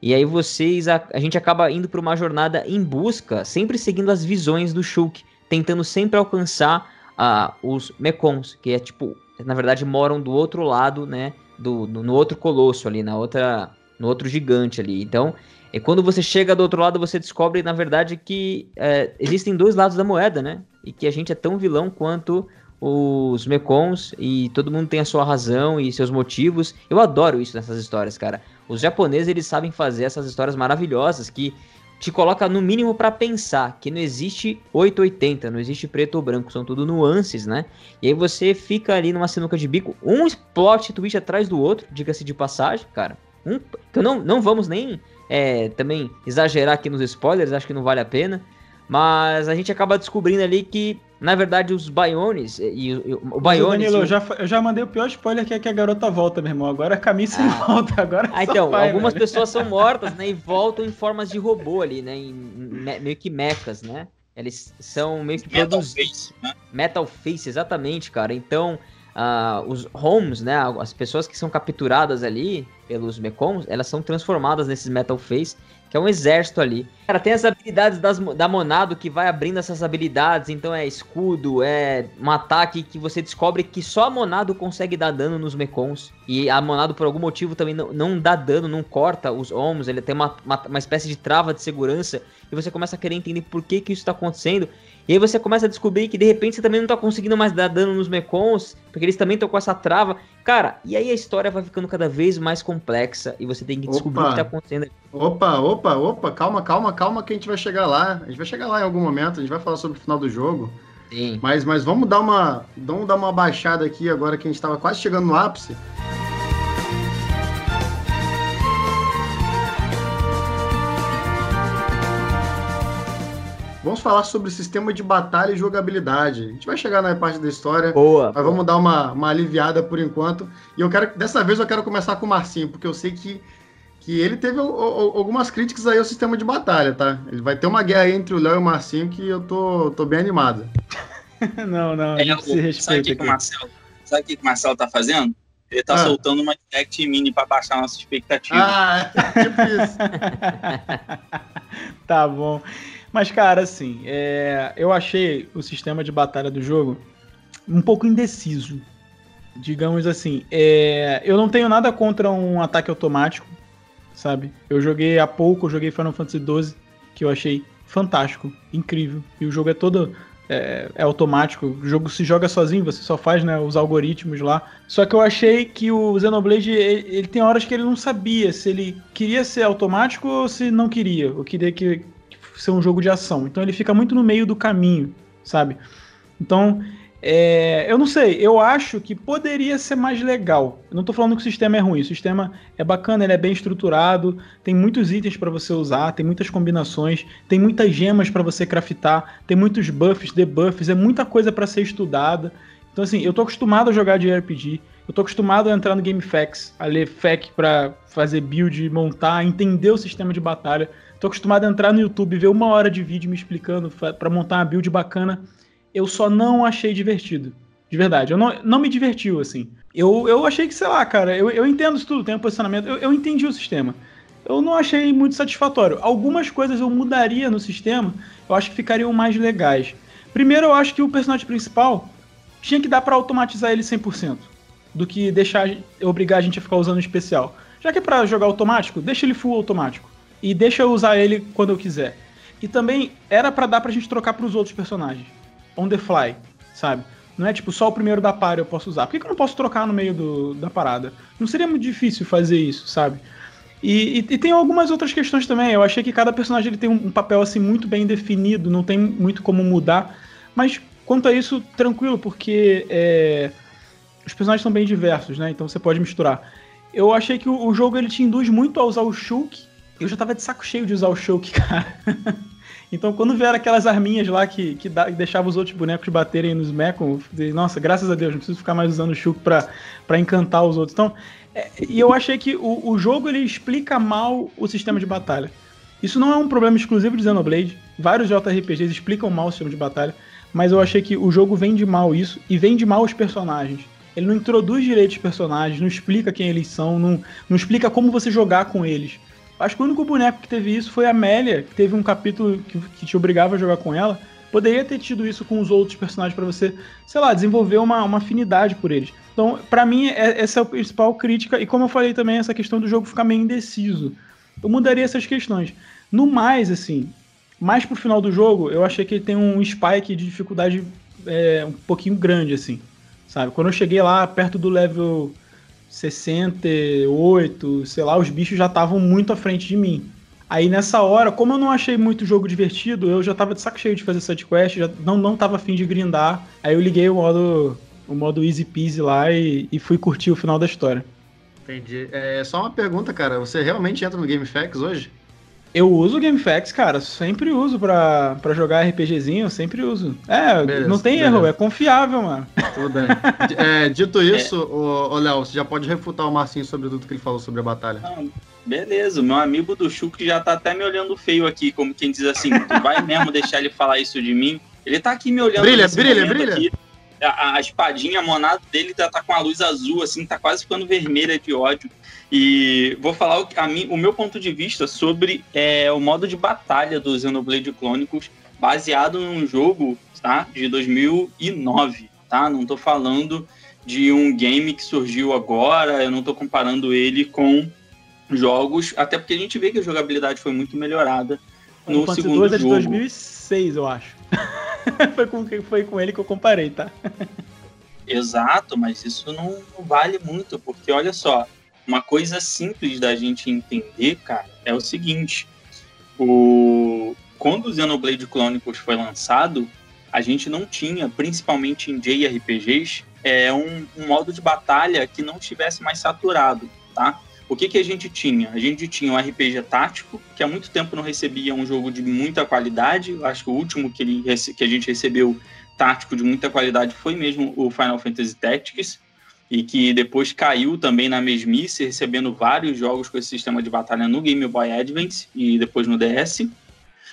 E aí vocês, a, a gente acaba indo para uma jornada em busca, sempre seguindo as visões do Shulk, tentando sempre alcançar uh, os Mekons, que é tipo, na verdade moram do outro lado, né? Do, do, no outro colosso ali, na outra, no outro gigante ali. Então, e quando você chega do outro lado, você descobre, na verdade, que é, existem dois lados da moeda, né? E que a gente é tão vilão quanto os Mekons e todo mundo tem a sua razão e seus motivos. Eu adoro isso nessas histórias, cara. Os japoneses, eles sabem fazer essas histórias maravilhosas que te coloca no mínimo para pensar que não existe 880, não existe preto ou branco, são tudo nuances, né? E aí você fica ali numa sinuca de bico, um plot twist atrás do outro, diga-se de passagem, cara. Um, então não, não vamos nem é, também exagerar aqui nos spoilers, acho que não vale a pena. Mas a gente acaba descobrindo ali que, na verdade, os Biones e, e o Biones. Danilo, eu, já, eu já mandei o pior spoiler que é que a garota volta, meu irmão. Agora caminho sem ah. volta. Agora ah, então, vai, algumas velho. pessoas são mortas, né? E voltam em formas de robô ali, né? Em, em, meio que mechas, né? Eles são meio que Metal Face, né? Metal Face, exatamente, cara. Então, uh, os homes, né? As pessoas que são capturadas ali pelos Mekons, elas são transformadas nesses Metal Face é um exército ali. Cara, tem as habilidades das, da Monado que vai abrindo essas habilidades, então é escudo, é um ataque que você descobre que só a Monado consegue dar dano nos Mekons. E a Monado, por algum motivo, também não, não dá dano, não corta os Omos, ele tem uma, uma, uma espécie de trava de segurança, e você começa a querer entender por que, que isso está acontecendo. E aí você começa a descobrir que de repente você também não tá conseguindo mais dar dano nos Mekons, porque eles também estão com essa trava. Cara, e aí a história vai ficando cada vez mais complexa e você tem que descobrir opa, o que tá acontecendo. Opa, opa, opa, calma, calma, calma que a gente vai chegar lá. A gente vai chegar lá em algum momento, a gente vai falar sobre o final do jogo. Sim. Mas, mas vamos dar uma, vamos dar uma baixada aqui agora que a gente tava quase chegando no ápice. Vamos falar sobre sistema de batalha e jogabilidade. A gente vai chegar na parte da história, boa, mas boa. vamos dar uma, uma aliviada por enquanto. E eu quero, dessa vez eu quero começar com o Marcinho, porque eu sei que, que ele teve algumas críticas aí ao sistema de batalha, tá? Ele vai ter uma guerra entre o Léo e o Marcinho que eu tô, tô bem animado. não, não, é, se respeita sabe que, que o Marcelo, sabe o que, o Marcelo tá fazendo? Ele tá ah. soltando uma direct mini para baixar nossa expectativa. Ah, tipo isso. tá bom. Mas, cara, assim, é... eu achei o sistema de batalha do jogo um pouco indeciso. Digamos assim, é... eu não tenho nada contra um ataque automático, sabe? Eu joguei há pouco, eu joguei Final Fantasy XII, que eu achei fantástico, incrível. E o jogo é todo é, é, automático, o jogo se joga sozinho, você só faz né, os algoritmos lá. Só que eu achei que o Xenoblade, ele, ele, tem horas que ele não sabia se ele queria ser automático ou se não queria. Eu queria que, ser um jogo de ação. Então ele fica muito no meio do caminho, sabe? Então, é, eu não sei, eu acho que poderia ser mais legal. Eu não estou falando que o sistema é ruim, o sistema é bacana, ele é bem estruturado, tem muitos itens para você usar, tem muitas combinações, tem muitas gemas para você craftar, tem muitos buffs, debuffs, é muita coisa para ser estudada. Então assim, eu tô acostumado a jogar de RPG, eu tô acostumado a entrar no GameFAQs, a ler FAQ para fazer build, montar, entender o sistema de batalha. Tô acostumado a entrar no YouTube, ver uma hora de vídeo me explicando para montar uma build bacana. Eu só não achei divertido. De verdade. Eu não, não me divertiu, assim. Eu, eu achei que, sei lá, cara, eu, eu entendo isso tudo, tem um posicionamento. Eu, eu entendi o sistema. Eu não achei muito satisfatório. Algumas coisas eu mudaria no sistema, eu acho que ficariam mais legais. Primeiro, eu acho que o personagem principal tinha que dar para automatizar ele 100%, do que deixar obrigar a gente a ficar usando especial. Já que é pra jogar automático, deixa ele full automático e deixa eu usar ele quando eu quiser. E também era para dar pra gente trocar pros outros personagens. On the fly, sabe? Não é tipo só o primeiro da par eu posso usar. Por que, que eu não posso trocar no meio do, da parada? Não seria muito difícil fazer isso, sabe? E, e, e, tem algumas outras questões também. Eu achei que cada personagem ele tem um, um, papel assim muito bem definido, não tem muito como mudar. Mas quanto a isso, tranquilo, porque é, os personagens são bem diversos, né? Então você pode misturar. Eu achei que o, o jogo ele te induz muito a usar o Shulk eu já tava de saco cheio de usar o Shulk, cara. então, quando vieram aquelas arminhas lá que, que, deixavam os outros bonecos baterem nos Mekon, nossa, graças a Deus, não preciso ficar mais usando o Shulk pra, pra encantar os outros. Então, é, e eu achei que o, o jogo ele explica mal o sistema de batalha. Isso não é um problema exclusivo de Xenoblade. Vários JRPGs explicam mal o sistema de batalha, mas eu achei que o jogo vende mal isso e vende mal os personagens. ele não introduz direito os personagens, não explica quem eles são, não, não explica como você jogar com eles. Acho que o único boneco que teve isso foi a Amélia, que teve um capítulo que, que te obrigava a jogar com ela. Poderia ter tido isso com os outros personagens para você, sei lá, desenvolver uma, uma afinidade por eles. Então, para mim, é, essa é a principal crítica. E como eu falei também, essa questão do jogo ficar meio indeciso. Eu mudaria essas questões. No mais, assim, mais pro final do jogo, eu achei que ele tem um spike de dificuldade é, um pouquinho grande, assim. Sabe? Quando eu cheguei lá perto do level 68, sei lá, os bichos já estavam muito à frente de mim. Aí nessa hora, como eu não achei muito jogo divertido, eu já tava de saco cheio de fazer side quest, já não, não tava afim de grindar. Aí eu liguei o modo, o modo easy peasy lá e, e fui curtir o final da história. Entendi. É só uma pergunta, cara. Você realmente entra no GameFAQs hoje? Eu uso o GameFAQs, cara. Sempre uso pra, pra jogar RPGzinho, sempre uso. É, beleza, não tem beleza. erro, é confiável, mano. Tudo bem. É, dito isso, é. Léo, você já pode refutar o Marcinho sobre tudo que ele falou sobre a batalha. Não, beleza, meu amigo do Chuck já tá até me olhando feio aqui, como quem diz assim, tu vai mesmo deixar ele falar isso de mim? Ele tá aqui me olhando. Brilha, brilha, brilha. Aqui a, a espadinha, a monada dele tá, tá, com a luz azul, assim, tá quase ficando vermelha de ódio. E vou falar o, a mim, o meu ponto de vista sobre é, o modo de batalha do Xenoblade Chronicles, baseado num jogo tá, de 2009, tá? Não tô falando de um game que surgiu agora, eu não tô comparando ele com jogos, até porque a gente vê que a jogabilidade foi muito melhorada no segundo 2 é de jogo. 2006, eu acho. foi, com, foi com ele que eu comparei, tá? Exato, mas isso não vale muito, porque olha só, uma coisa simples da gente entender, cara, é o seguinte: o... quando o Xenoblade Chronicles foi lançado, a gente não tinha, principalmente em JRPGs, é um, um modo de batalha que não estivesse mais saturado, tá? O que, que a gente tinha? A gente tinha um RPG tático, que há muito tempo não recebia um jogo de muita qualidade. Eu acho que o último que, ele, que a gente recebeu tático de muita qualidade foi mesmo o Final Fantasy Tactics, e que depois caiu também na mesmice, recebendo vários jogos com esse sistema de batalha no Game Boy Advance e depois no DS.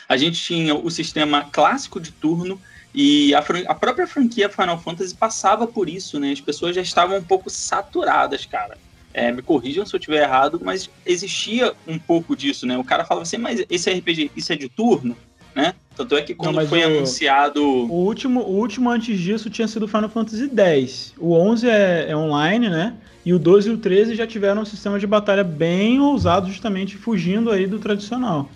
A gente tinha o sistema clássico de turno, e a, a, própria franquia Final Fantasy passava por isso, né? As pessoas já estavam um pouco saturadas, cara. É, me corrijam se eu estiver errado, mas existia um pouco disso, né? O cara falava assim, mas esse RPG, isso é de turno, né? Tanto é que quando Não, foi o, anunciado... O último, o último antes disso tinha sido Final Fantasy X. O 11 é, é online, né? E o 12 e o 13 já tiveram um sistema de batalha bem ousado, justamente fugindo aí do tradicional.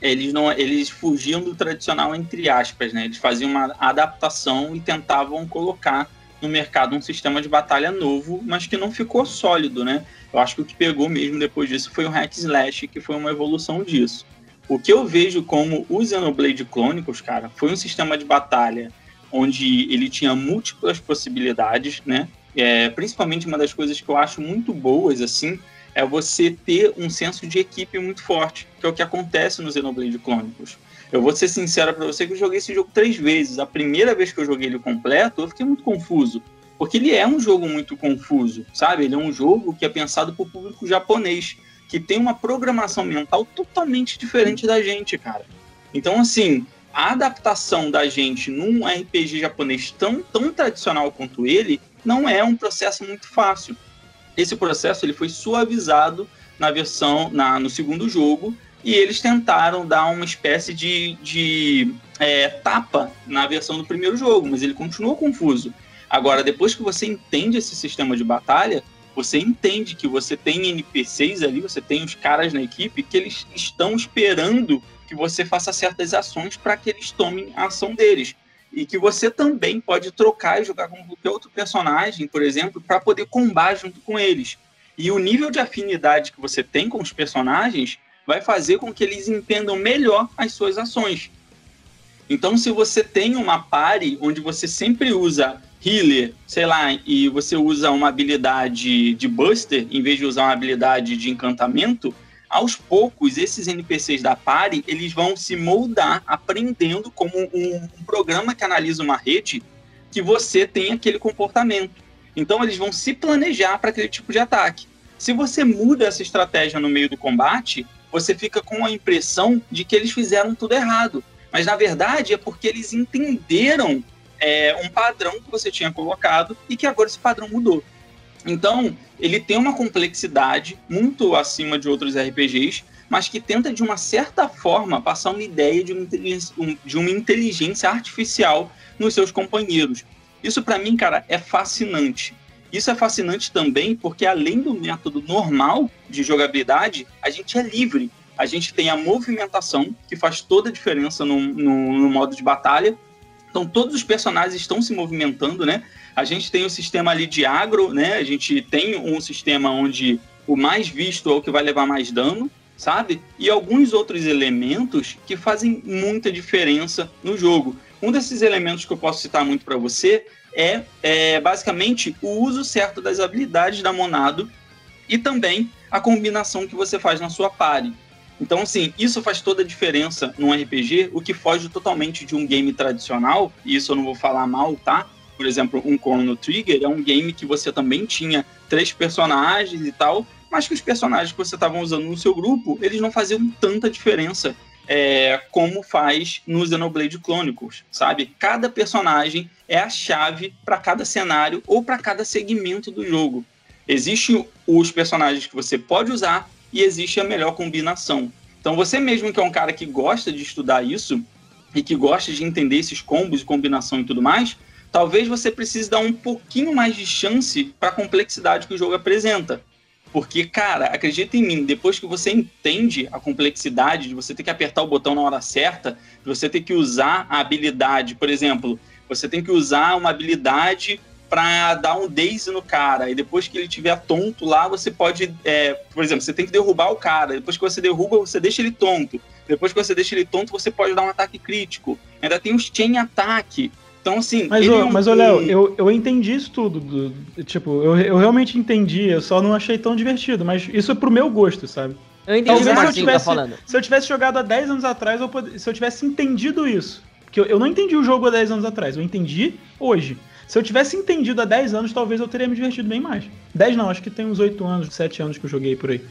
Eles não, eles fugiam do tradicional entre aspas, né? Eles faziam uma adaptação e tentavam colocar no mercado um sistema de batalha novo, mas que não ficou sólido, né? Eu acho que o que pegou mesmo depois disso foi o Hack Slash, que foi uma evolução disso. O que eu vejo como o Xenoblade Chronicles, cara, foi um sistema de batalha onde ele tinha múltiplas possibilidades, né? É, principalmente uma das coisas que eu acho muito boas, assim, é você ter um senso de equipe muito forte, que é o que acontece no Xenoblade Chronicles. Eu vou ser sincero para você que eu joguei esse jogo três vezes. A primeira vez que eu joguei ele completo, eu fiquei muito confuso. Porque ele é um jogo muito confuso, sabe? Ele é um jogo que é pensado para o público japonês, que tem uma programação mental totalmente diferente da gente, cara. Então, assim, a adaptação da gente num RPG japonês tão, tão tradicional quanto ele não é um processo muito fácil. Esse processo ele foi suavizado na versão, na, no segundo jogo, e eles tentaram dar uma espécie de, de é, tapa na versão do primeiro jogo, mas ele continuou confuso. Agora, depois que você entende esse sistema de batalha, você entende que você tem NPCs ali, você tem os caras na equipe que eles estão esperando que você faça certas ações para que eles tomem a ação deles. E que você também pode trocar e jogar com qualquer outro personagem, por exemplo, para poder combar junto com eles. E o nível de afinidade que você tem com os personagens vai fazer com que eles entendam melhor as suas ações. Então, se você tem uma pare onde você sempre usa healer, sei lá, e você usa uma habilidade de buster em vez de usar uma habilidade de encantamento, aos poucos esses NPCs da pare eles vão se moldar aprendendo como um, um programa que analisa uma rede que você tem aquele comportamento. Então eles vão se planejar para aquele tipo de ataque. Se você muda essa estratégia no meio do combate, você fica com a impressão de que eles fizeram tudo errado. Mas na verdade é porque eles entenderam é, um padrão que você tinha colocado e que agora esse padrão mudou. Então, ele tem uma complexidade muito acima de outros RPGs, mas que tenta, de uma certa forma, passar uma ideia de uma inteligência, de uma inteligência artificial nos seus companheiros. Isso, para mim, cara, é fascinante. Isso é fascinante também porque, além do método normal de jogabilidade, a gente é livre. A gente tem a movimentação, que faz toda a diferença no, no, no modo de batalha. Então, todos os personagens estão se movimentando, né? A gente tem o sistema ali de agro, né? A gente tem um sistema onde o mais visto é o que vai levar mais dano, sabe? E alguns outros elementos que fazem muita diferença no jogo. Um desses elementos que eu posso citar muito para você é, é, basicamente o uso certo das habilidades da Monado e também a combinação que você faz na sua party. Então, assim, isso faz toda a diferença num RPG, o que foge totalmente de um game tradicional, e isso eu não vou falar mal, tá? Por exemplo, um Chrono Trigger é um game que você também tinha três personagens e tal, mas que os personagens que você estava usando no seu grupo, eles não faziam tanta diferença é, como faz no Xenoblade Chronicles, sabe? Cada personagem é a chave para cada cenário ou para cada segmento do jogo. Existem os personagens que você pode usar e existe a melhor combinação. Então você mesmo que é um cara que gosta de estudar isso e que gosta de entender esses combos e combinação e tudo mais, talvez você precise dar um pouquinho mais de chance para a complexidade que o jogo apresenta. Porque, cara, acredita em mim, depois que você entende a complexidade de você ter que apertar o botão na hora certa, de você ter que usar a habilidade, por exemplo, você tem que usar uma habilidade para dar um daze no cara, e depois que ele tiver tonto lá, você pode, é, por exemplo, você tem que derrubar o cara, depois que você derruba, você deixa ele tonto, depois que você deixa ele tonto, você pode dar um ataque crítico, ainda tem os chain ataque, então, assim. Mas, ô, é um... mas ô, Léo, eu, eu entendi isso tudo. Do, tipo, eu, eu realmente entendi, eu só não achei tão divertido. Mas isso é pro meu gosto, sabe? Eu entendi Talvez se eu, tá tivesse, tá se eu tivesse jogado há 10 anos atrás, eu pod... se eu tivesse entendido isso. Porque eu, eu não entendi o jogo há 10 anos atrás, eu entendi hoje. Se eu tivesse entendido há 10 anos, talvez eu teria me divertido bem mais. 10 não, acho que tem uns 8 anos, 7 anos que eu joguei por aí.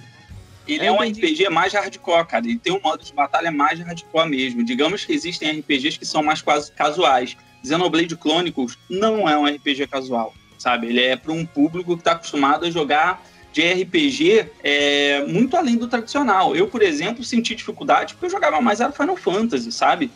Ele é um RPG mais hardcore, cara. Ele tem um modo de batalha mais hardcore mesmo. Digamos que existem RPGs que são mais quase casuais. Xenoblade Chronicles não é um RPG casual, sabe? Ele é para um público que está acostumado a jogar de RPG é, muito além do tradicional. Eu, por exemplo, senti dificuldade porque eu jogava mais era Final Fantasy, sabe?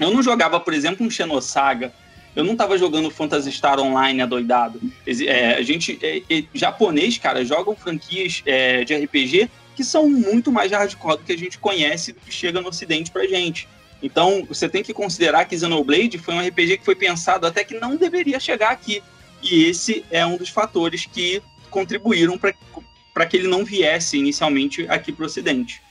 Eu não jogava, por exemplo, um Xenosaga. Eu não estava jogando Phantasy Star Online adoidado. É, a gente, é, é, japonês, cara, jogam franquias é, de RPG que são muito mais hardcore do que a gente conhece do que chega no ocidente pra gente. Então, você tem que considerar que Xenoblade foi um RPG que foi pensado até que não deveria chegar aqui. E esse é um dos fatores que contribuíram para que ele não viesse inicialmente aqui para o Ocidente.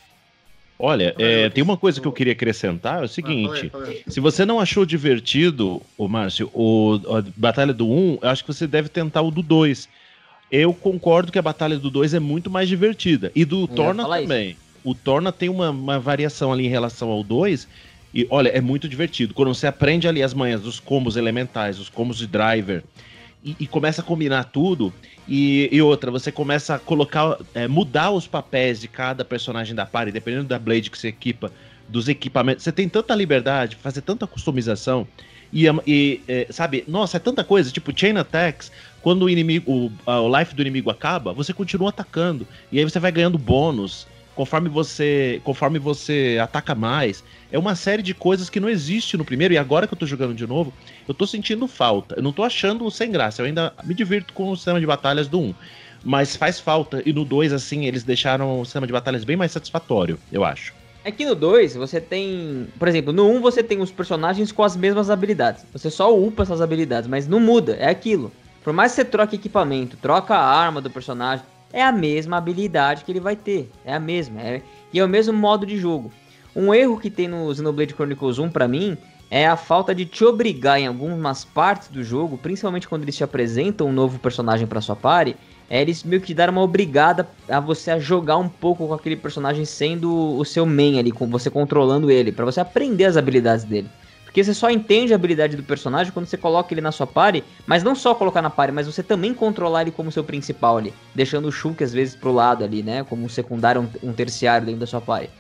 Olha, é, tem uma coisa que eu queria acrescentar, é o seguinte, se você não achou divertido, o Márcio, o, a Batalha do 1, eu acho que você deve tentar o do 2. Eu concordo que a Batalha do 2 é muito mais divertida, e do eu Torna também. Isso. O Torna tem uma, uma variação ali em relação ao 2, e olha, é muito divertido. Quando você aprende ali as manhas dos combos elementais, os combos de driver, e, e começa a combinar tudo, e, e outra, você começa a colocar, é, mudar os papéis de cada personagem da party, dependendo da Blade que você equipa, dos equipamentos. Você tem tanta liberdade, fazer tanta customização. E, e é, sabe, nossa, é tanta coisa, tipo chain attacks, quando o inimigo, o, o life do inimigo acaba, você continua atacando. E aí você vai ganhando bônus conforme você conforme você ataca mais. É uma série de coisas que não existe no primeiro, e agora que eu tô jogando de novo, eu tô sentindo falta. Eu não tô achando sem graça, eu ainda me divirto com o sistema de batalhas do 1. Mas faz falta, e no 2, assim, eles deixaram o sistema de batalhas bem mais satisfatório, eu acho. É que no 2 você tem. Por exemplo, no 1 um você tem os personagens com as mesmas habilidades. Você só upa essas habilidades, mas não muda, é aquilo. Por mais que você troque equipamento, troca a arma do personagem, é a mesma habilidade que ele vai ter. É a mesma. É, e é o mesmo modo de jogo. Um erro que tem no Xenoblade Chronicles 1 para mim é a falta de te obrigar em algumas partes do jogo, principalmente quando eles te apresentam um novo personagem para sua party, é eles meio que dar uma obrigada a você a jogar um pouco com aquele personagem sendo o seu main ali, com você controlando ele, para você aprender as habilidades dele. Porque você só entende a habilidade do personagem quando você coloca ele na sua party, mas não só colocar na party, mas você também controlar ele como seu principal ali, deixando o Shulk às vezes pro lado ali, né, como um secundário, um, terciário dentro da sua party.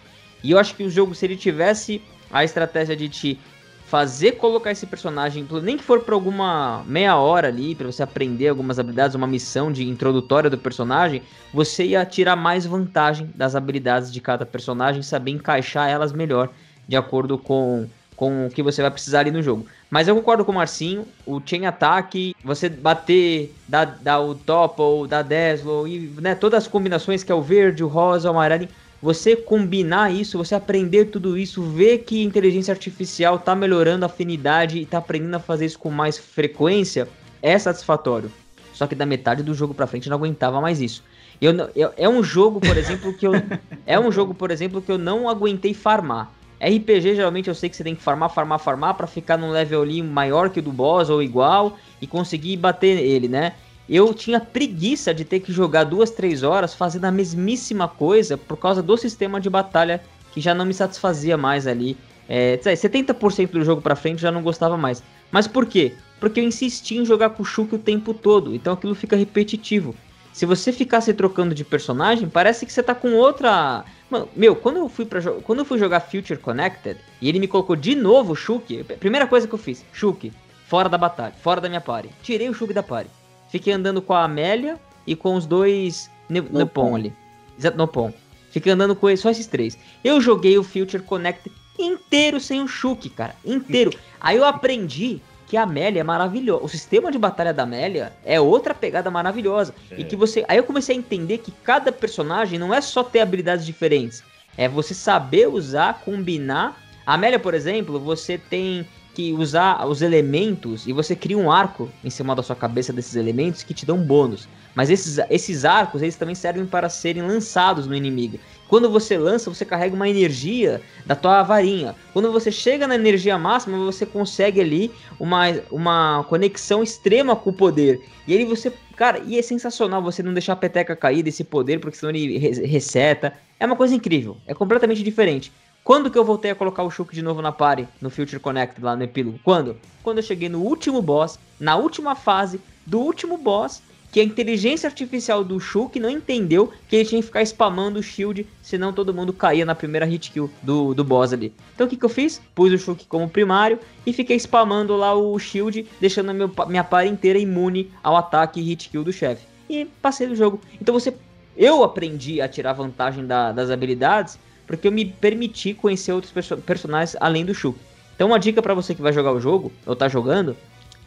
E eu acho que o jogo, se ele tivesse a estratégia de te fazer colocar esse personagem, nem que for por alguma meia hora ali, para você aprender algumas habilidades, uma missão de introdutória do personagem, você ia tirar mais vantagem das habilidades de cada personagem, saber encaixar elas melhor, de acordo com, com o que você vai precisar ali no jogo. Mas eu concordo com o Marcinho, o chain ataque, você bater, dar, dar o ou dar Deslo, e né, todas as combinações que é o verde, o rosa, o amarelo, você combinar isso, você aprender tudo isso, ver que inteligência artificial está melhorando a afinidade e está aprendendo a fazer isso com mais frequência, é satisfatório. Só que da metade do jogo para frente eu não aguentava mais isso. Eu, eu, é um jogo, por exemplo, que eu é um jogo, por exemplo, que eu não aguentei farmar. RPG geralmente eu sei que você tem que farmar, farmar, farmar para ficar num level ali maior que o do boss ou igual e conseguir bater ele, né? eu tinha preguiça de ter que jogar duas, três horas fazendo a mesmíssima coisa por causa do sistema de batalha que já não me satisfazia mais ali. É, 70% do jogo pra frente já não gostava mais. Mas por quê? Porque eu insisti em jogar com o Shulk o tempo todo, então aquilo fica repetitivo. Se você ficar se trocando de personagem, parece que você tá com outra. Mano, meu, quando eu fui para quando eu fui jogar Future Connected e ele me colocou de novo o Shulk, primeira coisa que eu fiz, Shulk, fora da batalha, fora da minha party. Tirei o Shulk da party. Fiquei andando com a Amélia e com os dois Nepon ali. Exato, Nopon. Fiquei andando com eles, só esses três. Eu joguei o Future Connect inteiro sem o Shulk, cara. Inteiro. Aí eu aprendi que a Amélia é maravilhosa. O sistema de batalha da Amélia é outra pegada maravilhosa. É. E que você. Aí eu comecei a entender que cada personagem não é só ter habilidades diferentes. É você saber usar, combinar. A Amélia, por exemplo, você tem que usar os elementos e você cria um arco em cima da sua cabeça desses elementos que te dão bônus. Mas esses, esses arcos, eles também servem para serem lançados no inimigo. Quando você lança, você carrega uma energia da tua varinha. Quando você chega na energia máxima, você consegue ali uma, uma conexão extrema com o poder. E aí você, cara, e é sensacional você não deixar a peteca cair desse poder, porque senão ele reseta. É uma coisa incrível, é completamente diferente. Quando que eu voltei a colocar o Shulk de novo na party, no Future Connect lá no epílogo? Quando? Quando eu cheguei no último boss, na última fase do último boss, que a inteligência artificial do Shulk não entendeu que ele tinha que ficar spamando o shield, senão todo mundo caía na primeira hit kill do, do boss ali. Então o que, que eu fiz? Pus o Shulk como primário e fiquei spamando lá o shield, deixando meu, minha party inteira imune ao ataque e hit kill do chefe. E passei do jogo. Então você. Eu aprendi a tirar vantagem da, das habilidades porque eu me permiti conhecer outros perso personagens além do Shulk. Então uma dica para você que vai jogar o jogo, ou tá jogando,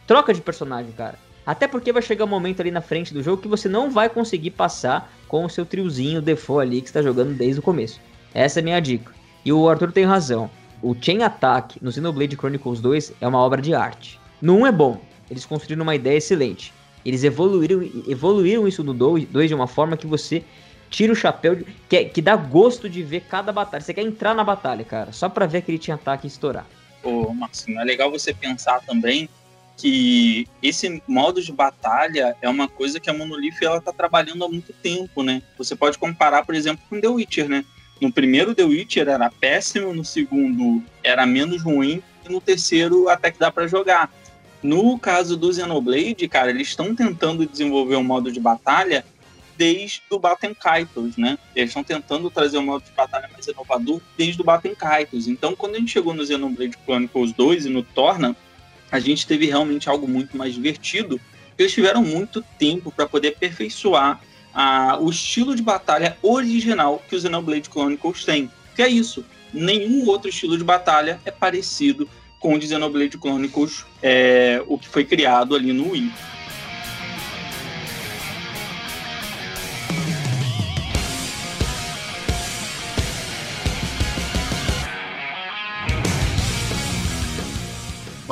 troca de personagem, cara. Até porque vai chegar um momento ali na frente do jogo que você não vai conseguir passar com o seu triozinho default ali que está jogando desde o começo. Essa é a minha dica. E o Arthur tem razão. O Chain Attack no Xenoblade Chronicles 2 é uma obra de arte. No 1 é bom, eles construíram uma ideia excelente. Eles evoluíram, evoluíram isso no 2 de uma forma que você tira o chapéu, que, é, que dá gosto de ver cada batalha. Você quer entrar na batalha, cara, só pra ver aquele tinha ataque estourar. Ô, Marcinho, é legal você pensar também que esse modo de batalha é uma coisa que a Monolith ela tá trabalhando há muito tempo, né? Você pode comparar, por exemplo, com The Witcher, né? No primeiro The Witcher era péssimo, no segundo era menos ruim e no terceiro até que dá para jogar. No caso do Xenoblade, cara, eles estão tentando desenvolver um modo de batalha desde o Batten Kaitos, né? Eles estão tentando trazer um modo de batalha mais inovador desde o Batten Kaitos. Então, quando a gente chegou no Xenoblade Chronicles 2 e no Torna, a gente teve realmente algo muito mais divertido, eles tiveram muito tempo para poder aperfeiçoar a, o estilo de batalha original que o Xenoblade Chronicles tem. Que é isso, nenhum outro estilo de batalha é parecido com o de Xenoblade Chronicles, é, o que foi criado ali no Wii.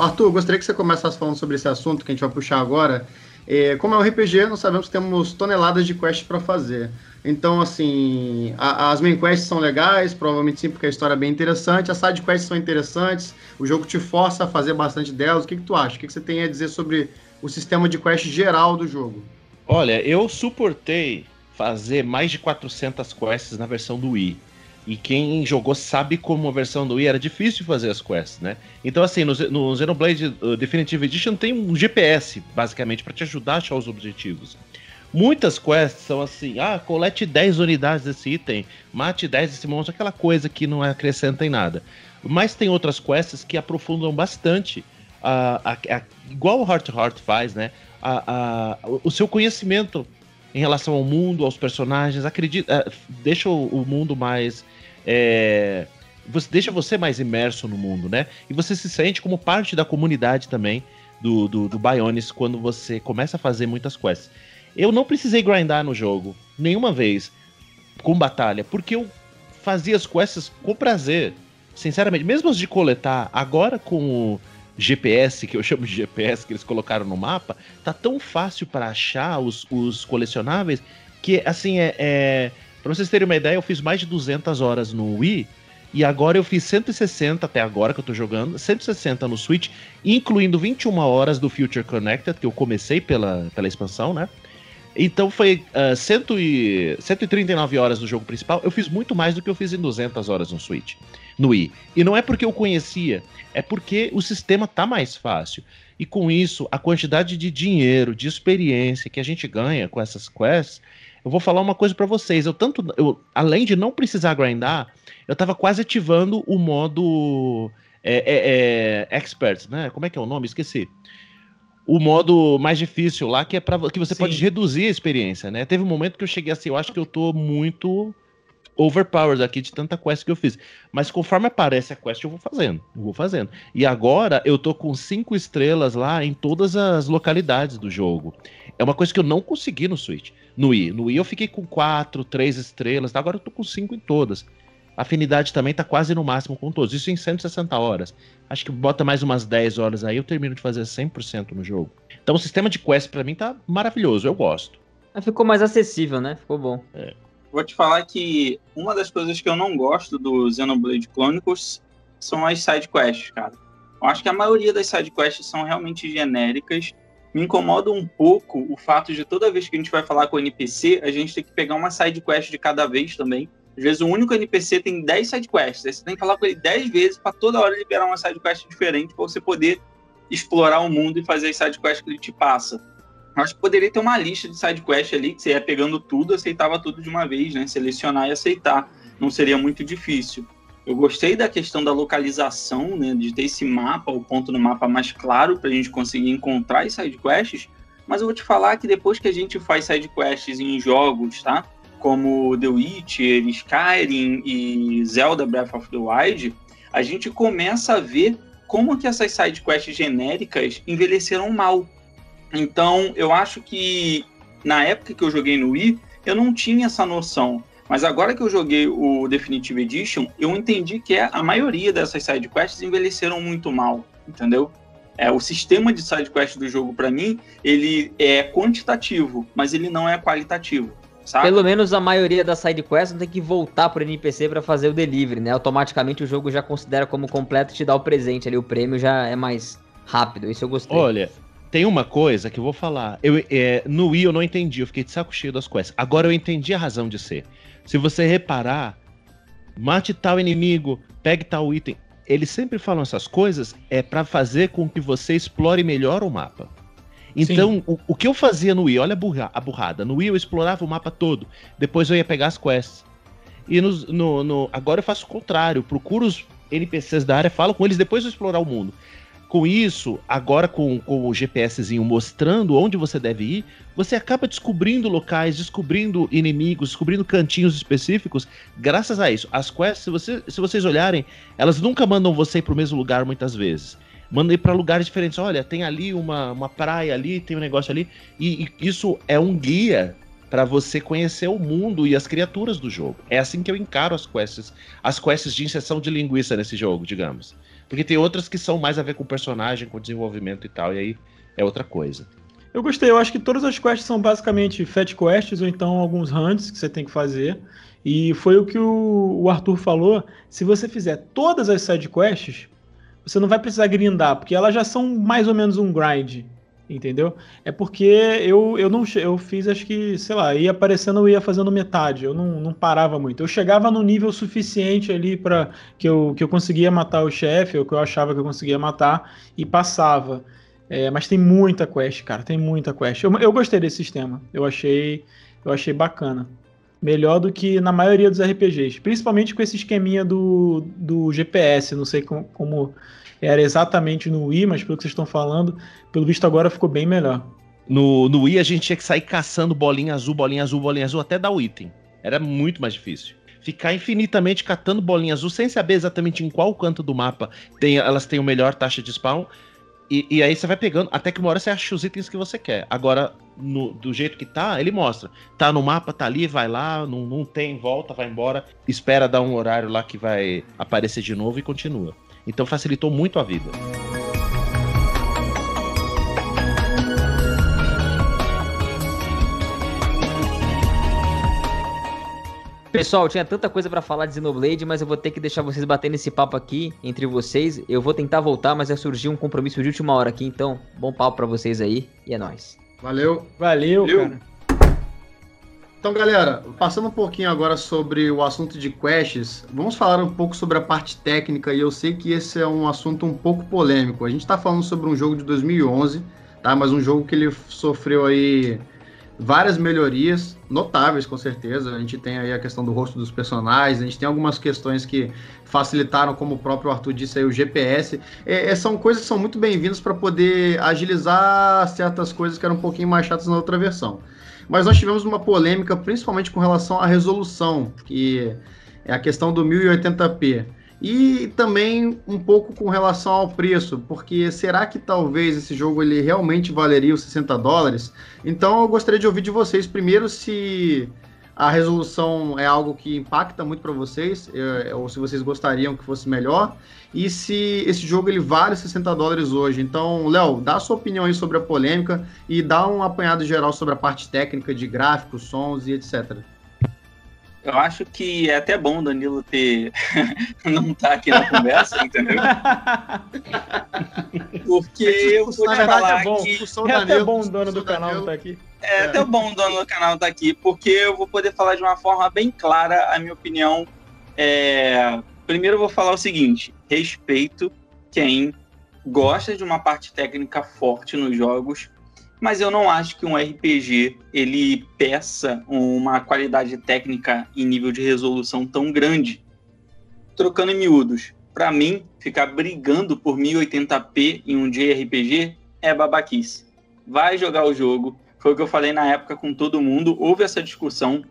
Arthur, gostaria que você começasse falando sobre esse assunto que a gente vai puxar agora. É, como é um RPG, nós sabemos que temos toneladas de quests para fazer. Então, assim, a, as main quests são legais, provavelmente sim, porque a história é bem interessante. As side quests são interessantes, o jogo te força a fazer bastante delas. O que, que tu acha? O que, que você tem a dizer sobre o sistema de quest geral do jogo? Olha, eu suportei fazer mais de 400 quests na versão do Wii. E quem jogou sabe como a versão do Wii era difícil fazer as quests, né? Então, assim, no, no Xenoblade uh, Definitive Edition tem um GPS, basicamente, para te ajudar a achar os objetivos. Muitas quests são assim: ah, colete 10 unidades desse item, mate 10 desse monstro, aquela coisa que não acrescenta em nada. Mas tem outras quests que aprofundam bastante. A, a, a, igual o Heart Heart faz, né? O seu conhecimento em relação ao mundo, aos personagens, acredita, deixa o, o mundo mais. É, você, deixa você mais imerso no mundo, né? E você se sente como parte da comunidade também do, do, do Bionis quando você começa a fazer muitas quests. Eu não precisei grindar no jogo nenhuma vez com batalha, porque eu fazia as quests com prazer. Sinceramente, mesmo as de coletar, agora com o GPS, que eu chamo de GPS, que eles colocaram no mapa, tá tão fácil para achar os, os colecionáveis que, assim, é, é. Pra vocês terem uma ideia, eu fiz mais de 200 horas no Wii. E agora eu fiz 160 até agora que eu tô jogando, 160 no Switch, incluindo 21 horas do Future Connected, que eu comecei pela, pela expansão, né? Então foi uh, cento e, 139 horas do jogo principal. Eu fiz muito mais do que eu fiz em 200 horas no Switch, no Wii. E não é porque eu conhecia, é porque o sistema tá mais fácil. E com isso, a quantidade de dinheiro, de experiência que a gente ganha com essas quests, eu vou falar uma coisa para vocês. Eu tanto, eu, além de não precisar grindar, eu tava quase ativando o modo é, é, é, expert, né? Como é que é o nome? Esqueci o modo mais difícil lá, que é para que você Sim. pode reduzir a experiência, né? Teve um momento que eu cheguei assim, eu acho que eu tô muito overpowered aqui de tanta quest que eu fiz. Mas conforme aparece a quest, eu vou fazendo. Eu vou fazendo. E agora eu tô com cinco estrelas lá em todas as localidades do jogo. É uma coisa que eu não consegui no Switch. No Wii. No Wii eu fiquei com quatro, três estrelas. Agora eu tô com cinco em todas. A afinidade também tá quase no máximo com todos. Isso em 160 horas. Acho que bota mais umas 10 horas aí, eu termino de fazer 100% no jogo. Então o sistema de quest para mim tá maravilhoso, eu gosto. Ficou mais acessível, né? Ficou bom. É. Vou te falar que uma das coisas que eu não gosto do Xenoblade Chronicles são as side quests, cara. Eu acho que a maioria das side quests são realmente genéricas. Me incomoda um pouco o fato de toda vez que a gente vai falar com o NPC, a gente tem que pegar uma side quest de cada vez também. Às vezes o único NPC tem 10 sidequests. Aí você tem que falar com ele 10 vezes para toda hora liberar uma sidequest diferente para você poder explorar o mundo e fazer as sidequests que ele te passa. Acho que poderia ter uma lista de sidequests ali que você ia pegando tudo, aceitava tudo de uma vez, né? Selecionar e aceitar. Não seria muito difícil. Eu gostei da questão da localização, né? De ter esse mapa, o ponto no mapa mais claro para a gente conseguir encontrar as sidequests. Mas eu vou te falar que depois que a gente faz sidequests em jogos, tá? como The Witcher, Skyrim e Zelda Breath of the Wild, a gente começa a ver como que essas sidequests genéricas envelheceram mal. Então, eu acho que na época que eu joguei no Wii, eu não tinha essa noção. Mas agora que eu joguei o Definitive Edition, eu entendi que a maioria dessas sidequests envelheceram muito mal, entendeu? É, o sistema de sidequest do jogo, para mim, ele é quantitativo, mas ele não é qualitativo. Saca? Pelo menos a maioria das side quests não tem que voltar pro NPC para fazer o delivery, né? Automaticamente o jogo já considera como completo e te dá o presente ali, o prêmio já é mais rápido. Isso eu gostei. Olha, tem uma coisa que eu vou falar. Eu, é, no Wii eu não entendi, eu fiquei de saco cheio das quests. Agora eu entendi a razão de ser. Se você reparar, mate tal inimigo, pegue tal item. Eles sempre falam essas coisas é para fazer com que você explore melhor o mapa. Então, o, o, que eu fazia no Wii, olha a, burra, a burrada. No Wii eu explorava o mapa todo, depois eu ia pegar as quests. E no, no, no, agora eu faço o contrário, procuro os NPCs da área, falo com eles depois de explorar o mundo. Com isso, agora com, com o GPSzinho mostrando onde você deve ir, você acaba descobrindo locais, descobrindo inimigos, descobrindo cantinhos específicos, graças a isso. As quests, se, você, se vocês olharem, elas nunca mandam você ir o mesmo lugar muitas vezes manda ir para lugares diferentes. Olha, tem ali uma, uma praia ali, tem um negócio ali. E, e isso é um guia para você conhecer o mundo e as criaturas do jogo. É assim que eu encaro as quests, as quests de inserção de linguiça nesse jogo, digamos. Porque tem outras que são mais a ver com o personagem, com o desenvolvimento e tal, e aí é outra coisa. Eu gostei, eu acho que todas as quests são basicamente fat quests ou então alguns hunts que você tem que fazer. E foi o que o, Arthur falou. Se você fizer todas as side quests, você não vai precisar grindar, porque elas já são mais ou menos um grind, entendeu? É porque eu, eu não eu fiz, acho que, sei lá, ia aparecendo, eu ia fazendo metade, eu não, não parava muito. Eu chegava no nível suficiente ali para que eu, que eu conseguia matar o chefe, ou que eu achava que eu conseguia matar, e passava. É, mas tem muita quest, cara, tem muita quest. Eu, eu gostei desse sistema, eu achei, eu achei bacana. melhor do que na maioria dos RPGs. Principalmente com esse esqueminha do, do GPS. Não sei como, como era exatamente no Wii, mas pelo que vocês estão falando, pelo visto agora ficou bem melhor. No, no Wii a gente tinha que sair caçando bolinha azul, bolinha azul, bolinha azul até dar o item. Era muito mais difícil. Ficar infinitamente catando bolinha azul sem saber exatamente em qual canto do mapa tem, elas têm o melhor taxa de spawn. E, e, aí você vai pegando, até que uma hora você acha os itens que você quer. Agora, no, do jeito que tá, ele mostra. Tá no mapa, tá ali, vai lá, não, não tem, volta, vai embora, espera dar um horário lá que vai aparecer de novo e continua. Então facilitou muito a vida. Pessoal, tinha tanta coisa para falar de Xenoblade, mas eu vou ter que deixar vocês batendo esse papo aqui entre vocês. Eu vou tentar voltar, mas vai surgir um compromisso de última hora aqui, então bom papo para vocês aí e é nóis. Valeu. Valeu, Valeu. cara. Então, galera, passando um pouquinho agora sobre o assunto de quests, vamos falar um pouco sobre a parte técnica, e eu sei que esse é um assunto um pouco polêmico. A gente está falando sobre um jogo de 2011, tá? Mas um jogo que ele sofreu aí várias melhorias notáveis, com certeza. A gente tem aí a questão do rosto dos personagens, a gente tem algumas questões que facilitaram, como o próprio Arthur disse aí, o GPS. É, é, são coisas que são muito bem-vindas para poder agilizar certas coisas que eram um pouquinho mais chatas na outra versão. Mas nós tivemos uma polêmica, principalmente com relação à resolução, que é a questão do 1080p. E também um pouco com relação ao preço, porque será que talvez esse jogo ele realmente valeria os 60 dólares? Então eu gostaria de ouvir de vocês primeiro se a resolução é algo que impacta muito para vocês, é, ou se vocês gostariam que fosse melhor, e se esse jogo ele vale 60 dólares hoje. Então, Léo, dá a sua opinião aí sobre a polêmica e dá um apanhado geral sobre a parte técnica de gráficos, sons e etc. Eu acho que é até bom o Danilo ter não tá aqui na conversa, entendeu? Porque eu vou te falar é bom. que é até bom o dono do canal não tá aqui. É, é até bom o dono do canal tá aqui, porque eu vou poder falar de uma forma bem clara a minha opinião. É... Primeiro eu vou falar o seguinte: respeito quem gosta de uma parte técnica forte nos jogos mas eu não acho que um RPG ele peça uma qualidade técnica em nível de resolução tão grande. Trocando em miúdos, para mim, ficar brigando por 1080p em um JRPG é babaquice. Vai jogar o jogo. Foi o que eu falei na época com todo mundo. Houve essa discussão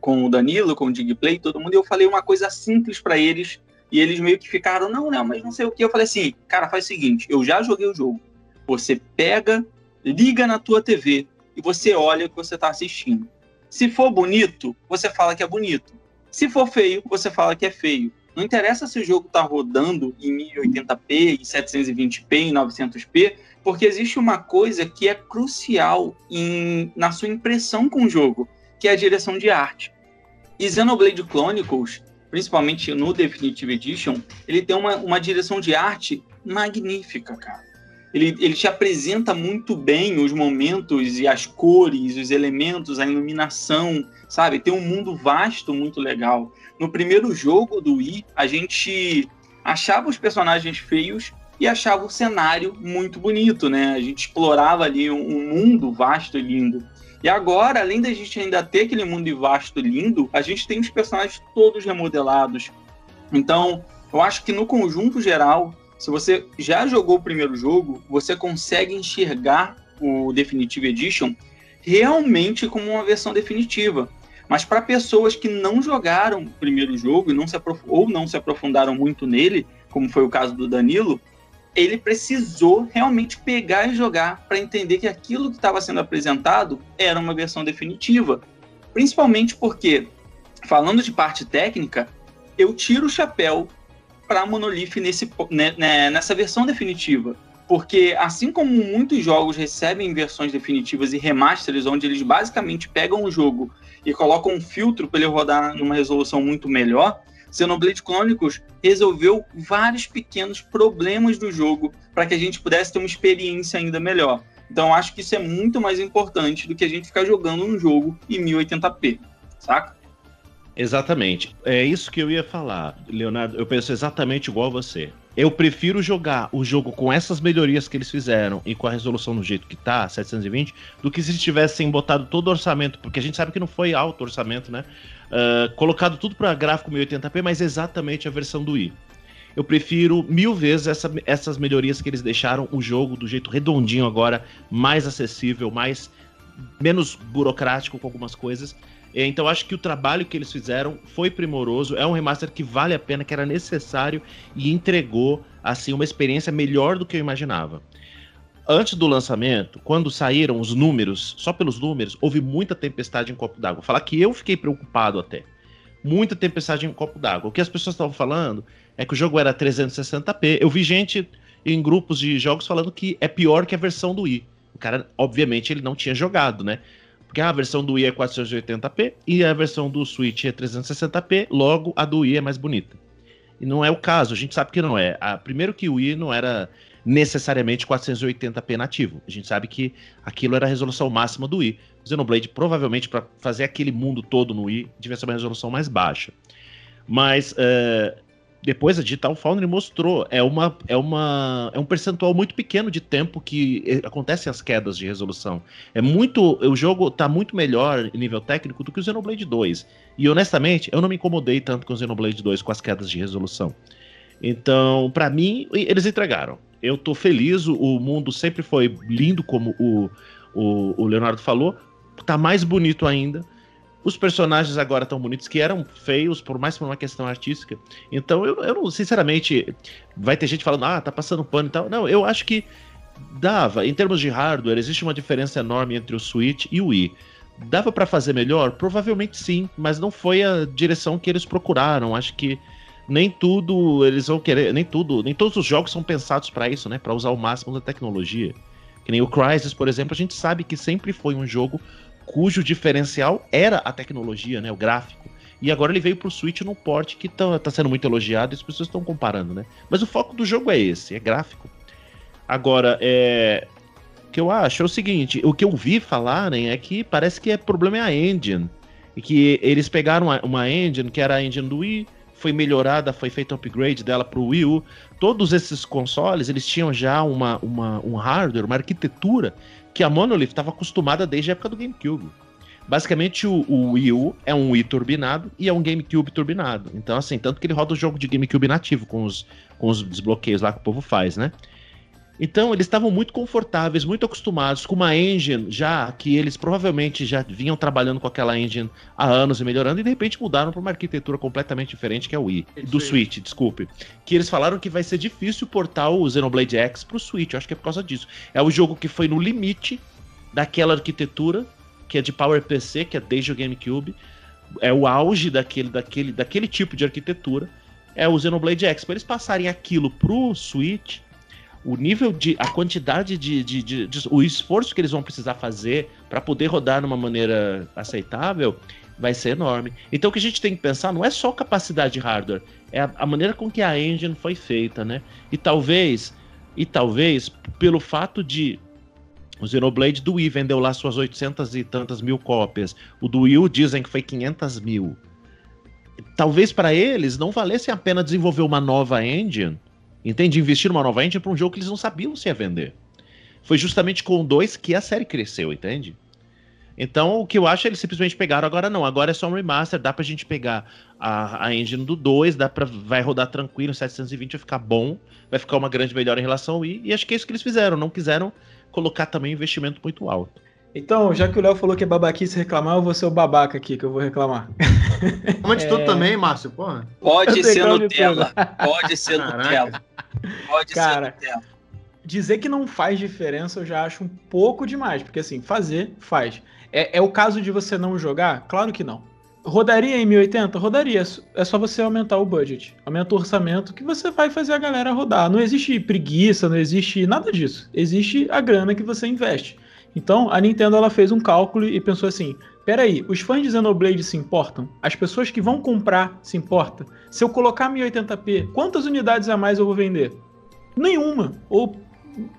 com o Danilo, com o Digplay, todo mundo. E eu falei uma coisa simples para eles. E eles meio que ficaram, não, não, mas não sei o que. Eu falei assim, cara, faz o seguinte: eu já joguei o jogo. Você pega liga na tua TV e você olha o que você está assistindo. Se for bonito, você fala que é bonito. Se for feio, você fala que é feio. Não interessa se o jogo está rodando em 1080p, em 720p, em 900p, porque existe uma coisa que é crucial em, na sua impressão com o jogo, que é a direção de arte. E Xenoblade Chronicles, principalmente no Definitive Edition, ele tem uma, uma direção de arte magnífica, cara ele, ele te apresenta muito bem os momentos e as cores, os elementos, a iluminação, sabe? Tem um mundo vasto muito legal. No primeiro jogo do Wii, a gente achava os personagens feios e achava o cenário muito bonito, né? A gente explorava ali um mundo vasto e lindo. E agora, além da gente ainda ter aquele mundo vasto e lindo, a gente tem os personagens todos remodelados. Então, eu acho que no conjunto geral, se você já jogou o primeiro jogo, você consegue enxergar o Definitive Edition realmente como uma versão definitiva. Mas para pessoas que não jogaram o primeiro jogo e não se ou não se aprofundaram muito nele, como foi o caso do Danilo, ele precisou realmente pegar e jogar para entender que aquilo que estava sendo apresentado era uma versão definitiva. Principalmente porque, falando de parte técnica, eu tiro o chapéu para Monolith nesse, né, né, nessa versão definitiva. Porque, assim como muitos jogos recebem versões definitivas e remasters, onde eles basicamente pegam o jogo e colocam um filtro para ele rodar numa resolução muito melhor, Xenoblade Chronicles resolveu vários pequenos problemas do jogo para que a gente pudesse ter uma experiência ainda melhor. Então, acho que isso é muito mais importante do que a gente ficar jogando um jogo em 1080p, saca? Exatamente. É isso que eu ia falar, Leonardo. Eu penso exatamente igual a você. eu prefiro jogar o jogo com essas melhorias que eles fizeram e com a resolução do jeito que tá, 720, do que se tivessem botado todo o orçamento, porque a gente sabe que não foi alto orçamento, né? Uh, colocado tudo para gráfico 1080p, mas exatamente a versão do Wii. Eu prefiro mil vezes essa, essas melhorias que eles deixaram o jogo do jeito redondinho agora, mais acessível, mais menos burocrático com algumas coisas. Então acho que o trabalho que eles fizeram foi primoroso, é um remaster que vale a pena, que era necessário e entregou assim uma experiência melhor do que eu imaginava. Antes do lançamento, quando saíram os números, só pelos números, houve muita tempestade em copo d'água. Falar que eu fiquei preocupado até. Muita tempestade em copo d'água. O que as pessoas estavam falando é que o jogo era 360p. Eu vi gente em grupos de jogos falando que é pior que a versão do Wii. O cara, obviamente, ele não tinha jogado, né? Porque a versão do Wii é 480p e a versão do Switch é 360p, logo a do Wii é mais bonita. E não é o caso, a gente sabe que não é. A, primeiro que o Wii não era necessariamente 480p nativo. A gente sabe que aquilo era a resolução máxima do Wii. O Xenoblade provavelmente para fazer aquele mundo todo no Wii devia ser uma resolução mais baixa. Mas uh, depois a Digital Foundry mostrou, é, uma, é, uma, é um percentual muito pequeno de tempo que eh, acontecem as quedas de resolução. É muito. O jogo está muito melhor em nível técnico do que o Xenoblade 2. E honestamente, eu não me incomodei tanto com o Xenoblade 2 com as quedas de resolução. Então, para mim, eles entregaram. Eu tô feliz, o mundo sempre foi lindo, como o, o, o Leonardo falou. Tá mais bonito ainda. Os personagens agora tão bonitos que eram feios, por mais por uma questão artística. Então, eu, eu não, sinceramente, vai ter gente falando, ah, tá passando pano e tal. Não, eu acho que dava. Em termos de hardware, existe uma diferença enorme entre o Switch e o Wii. Dava para fazer melhor? Provavelmente sim, mas não foi a direção que eles procuraram. Acho que nem tudo eles vão querer, nem tudo, nem todos os jogos são pensados para isso, né? Para usar o máximo da tecnologia. Que nem o Crysis, por exemplo, a gente sabe que sempre foi um jogo cujo diferencial era a tecnologia, né, o gráfico. E agora ele veio pro Switch num porte que tá, tá sendo muito elogiado e as pessoas estão comparando, né? Mas o foco do jogo é esse, é gráfico. Agora, é... o que eu acho é o seguinte, o que eu vi falarem é que parece que é problema é a engine. E que eles pegaram uma, uma engine que era a engine do Wii, foi melhorada, foi feito upgrade dela pro Wii U. Todos esses consoles, eles tinham já uma, uma, um hardware, uma arquitetura que a Monolith estava acostumada desde a época do GameCube. Basicamente, o, o Wii U é um Wii turbinado e é um GameCube turbinado. Então, assim, tanto que ele roda o jogo de GameCube nativo com os, com os desbloqueios lá que o povo faz, né? Então, eles estavam muito confortáveis, muito acostumados com uma engine já que eles provavelmente já vinham trabalhando com aquela engine há anos e melhorando, e de repente mudaram para uma arquitetura completamente diferente, que é o Wii. do Switch, desculpe. Que eles falaram que vai ser difícil portar o Xenoblade X pro Switch. Eu acho que é por causa disso. É o jogo que foi no limite daquela arquitetura, que é de PowerPC, que é desde o GameCube. É o auge daquele, daquele, daquele tipo de arquitetura. É o Xenoblade X. Para eles passarem aquilo pro Switch o nível de. a quantidade de, de, de, de o esforço que eles vão precisar fazer para poder rodar de uma maneira aceitável vai ser enorme. Então o que a gente tem que pensar não é só capacidade de hardware, é a, a maneira com que a engine foi feita, né? E talvez, e talvez, pelo fato de o Xenoblade do Wii vendeu lá suas 800 e tantas mil cópias. O do Wii dizem que foi 500 mil. Talvez para eles não valesse a pena desenvolver uma nova engine Entende? Investir numa nova engine para um jogo que eles não sabiam se ia vender. Foi justamente com o 2 que a série cresceu, entende? Então, o que eu acho é eles simplesmente pegaram agora não. Agora é só um remaster, dá pra gente pegar a, a engine do 2, dá pra, vai rodar tranquilo, 720 vai ficar bom, vai ficar uma grande melhora em relação ao Wii, e acho que é isso que eles fizeram, não quiseram colocar também investimento muito alto. Então, já que o Léo falou que é babaquice reclamar, eu vou ser o babaca aqui que eu vou reclamar. Como de é... tudo também, Márcio, porra. Pode ser Nutella. Pode ser Nutella. Pode Cara, ser Nutella. Dizer que não faz diferença eu já acho um pouco demais, porque assim, fazer, faz. É, é o caso de você não jogar? Claro que não. Rodaria em 1080? Rodaria. É só você aumentar o budget. Aumenta o orçamento que você vai fazer a galera rodar. Não existe preguiça, não existe nada disso. Existe a grana que você investe. Então, a Nintendo ela fez um cálculo e pensou assim: peraí, os fãs de Xenoblade se importam? As pessoas que vão comprar se importam? Se eu colocar 1080p, quantas unidades a mais eu vou vender? Nenhuma. Ou,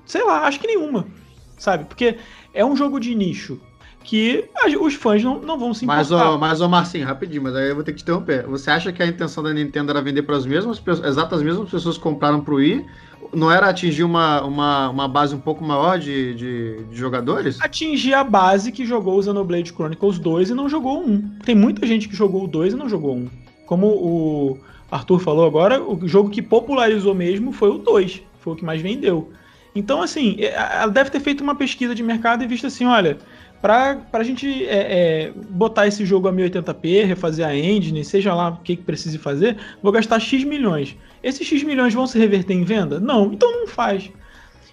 sei lá, acho que nenhuma. Sabe? Porque é um jogo de nicho. que os fãs não, não vão se importar. Mas, ô, mas, ô Marcinho, rapidinho, mas aí eu vou ter que te interromper. Você acha que a intenção da Nintendo era vender para as mesmas pessoas, exatas mesmas pessoas que compraram pro Wii? Não era atingir uma, uma, uma base um pouco maior de, de, de jogadores? Atingir a base que jogou o Xenoblade Chronicles 2 e não jogou um. Tem muita gente que jogou o 2 e não jogou um. Como o Arthur falou agora, o jogo que popularizou mesmo foi o 2. Foi o que mais vendeu. Então, assim, é, ela deve ter feito uma pesquisa de mercado e visto assim, olha, para a gente é, é, botar esse jogo a 1080p, refazer a engine, seja lá o que, que precise fazer, vou gastar X milhões. Esses X milhões vão se reverter em venda? Não, então não faz.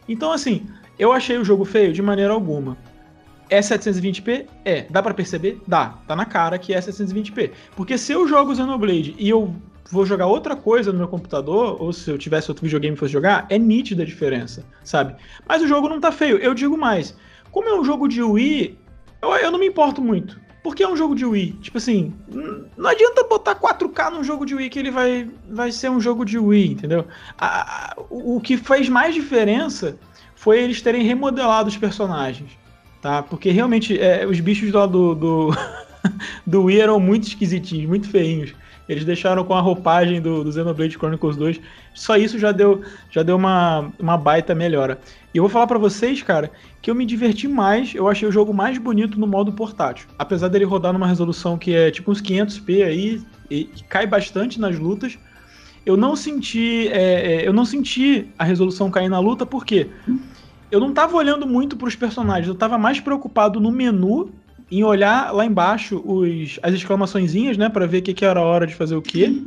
Então, assim, eu achei o jogo feio de maneira alguma. É 720p? É. Dá para perceber? Dá. Tá na cara que é 720p. Porque se eu jogo Xenoblade e eu vou jogar outra coisa no meu computador, ou se eu tivesse outro videogame e fosse jogar, é nítida a diferença, sabe? Mas o jogo não tá feio. Eu digo mais. Como é um jogo de Wii, eu, eu não me importo muito. Porque é um jogo de Wii. Tipo assim, não adianta botar 4K num jogo de Wii que ele vai, vai ser um jogo de Wii, entendeu? A, a, o que fez mais diferença foi eles terem remodelado os personagens, tá? Porque realmente é, os bichos lá do, do, do Wii eram muito esquisitinhos, muito feinhos. Eles deixaram com a roupagem do, do Xenoblade Chronicles 2. Só isso já deu, já deu uma, uma baita melhora. E eu vou falar para vocês, cara, que eu me diverti mais, eu achei o jogo mais bonito no modo portátil. Apesar dele rodar numa resolução que é tipo uns 500p aí, e, e cai bastante nas lutas, eu não senti, é, é, eu não senti a resolução cair na luta, porque eu não tava olhando muito para os personagens, eu tava mais preocupado no menu em olhar lá embaixo os, as exclamaçõezinhas, né, para ver o que, que era a hora de fazer o quê.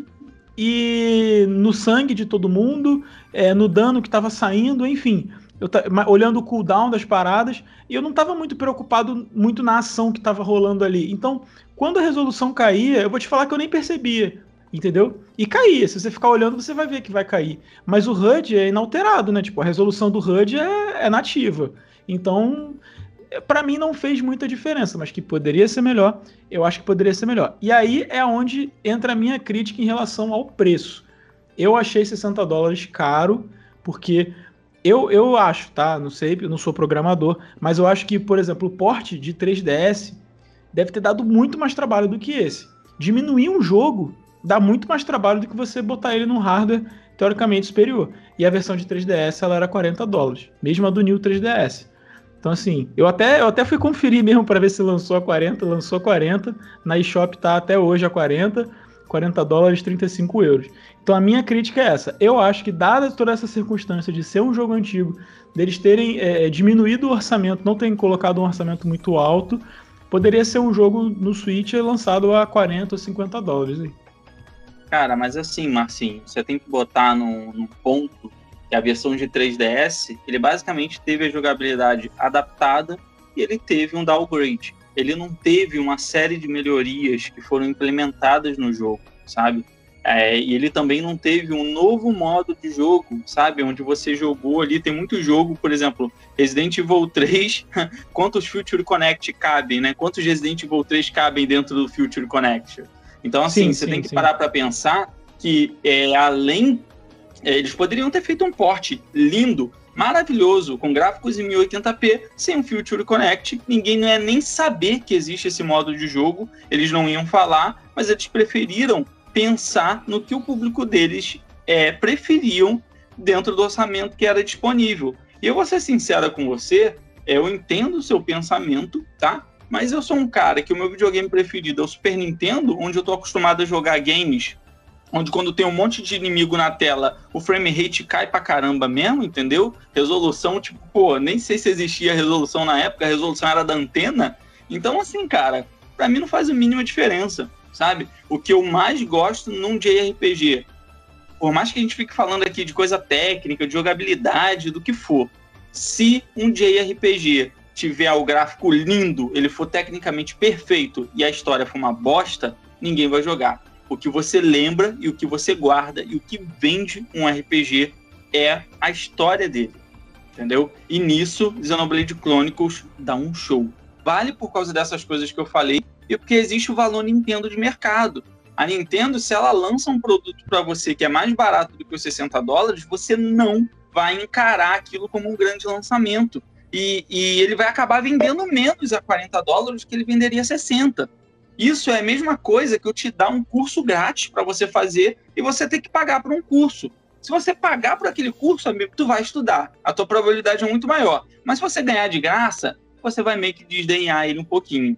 E no sangue de todo mundo, é, no dano que estava saindo, enfim. Eu olhando o cooldown das paradas, e eu não estava muito preocupado muito na ação que estava rolando ali. Então, quando a resolução caía, eu vou te falar que eu nem percebia, entendeu? E caía. Se você ficar olhando, você vai ver que vai cair. Mas o HUD é inalterado, né? Tipo, a resolução do HUD é, é nativa. Então, para mim não fez muita diferença, mas que poderia ser melhor, eu acho que poderia ser melhor. E aí é onde entra a minha crítica em relação ao preço. Eu achei 60 dólares caro, porque eu, eu acho, tá? Não sei, eu não sou programador, mas eu acho que, por exemplo, o porte de 3DS deve ter dado muito mais trabalho do que esse. Diminuir um jogo dá muito mais trabalho do que você botar ele num hardware teoricamente superior. E a versão de 3DS ela era 40 dólares, mesmo a do New 3DS. Então, assim, eu até, eu até fui conferir mesmo para ver se lançou a 40, lançou a 40. Na eShop tá até hoje a 40, 40 dólares, 35 euros. Então a minha crítica é essa. Eu acho que, dada toda essa circunstância de ser um jogo antigo, deles terem é, diminuído o orçamento, não terem colocado um orçamento muito alto, poderia ser um jogo no Switch lançado a 40 ou 50 dólares. Cara, mas assim, Marcinho, você tem que botar num ponto que é a versão de 3DS, ele basicamente teve a jogabilidade adaptada e ele teve um downgrade. Ele não teve uma série de melhorias que foram implementadas no jogo, sabe? É, e ele também não teve um novo modo de jogo, sabe? Onde você jogou ali. Tem muito jogo, por exemplo, Resident Evil 3. quantos Future Connect cabem, né? Quantos Resident Evil 3 cabem dentro do Future Connect? Então, assim, sim, você sim, tem que sim. parar para pensar que, é, além é, eles poderiam ter feito um porte lindo, maravilhoso, com gráficos em 1080p, sem um Future Connect. Ninguém não ia nem saber que existe esse modo de jogo, eles não iam falar, mas eles preferiram pensar no que o público deles é, preferiam dentro do orçamento que era disponível. E eu vou ser sincera com você, é, eu entendo o seu pensamento, tá? Mas eu sou um cara que o meu videogame preferido é o Super Nintendo, onde eu tô acostumado a jogar games onde quando tem um monte de inimigo na tela, o frame rate cai pra caramba mesmo, entendeu? Resolução, tipo, pô, nem sei se existia resolução na época, a resolução era da antena. Então, assim, cara, para mim não faz a mínima diferença, sabe? O que eu mais gosto num JRPG, por mais que a gente fique falando aqui de coisa técnica, de jogabilidade, do que for, se um JRPG tiver o gráfico lindo, ele for tecnicamente perfeito e a história for uma bosta, ninguém vai jogar o que você lembra e o que você guarda e o que vende um RPG é a história dele, entendeu? E nisso, Xenoblade Chronicles dá um show. Vale por causa dessas coisas que eu falei e porque existe o valor Nintendo de mercado. A Nintendo, se ela lança um produto para você que é mais barato do que os 60 dólares, você não vai encarar aquilo como um grande lançamento. e, e ele vai acabar vendendo menos a 40 dólares que ele venderia a 60. Isso é a mesma coisa que eu te dar um curso grátis para você fazer e você ter que pagar por um curso. Se você pagar por aquele curso, amigo, tu vai estudar. A tua probabilidade é muito maior. Mas se você ganhar de graça, você vai meio que desdenhar ele um pouquinho.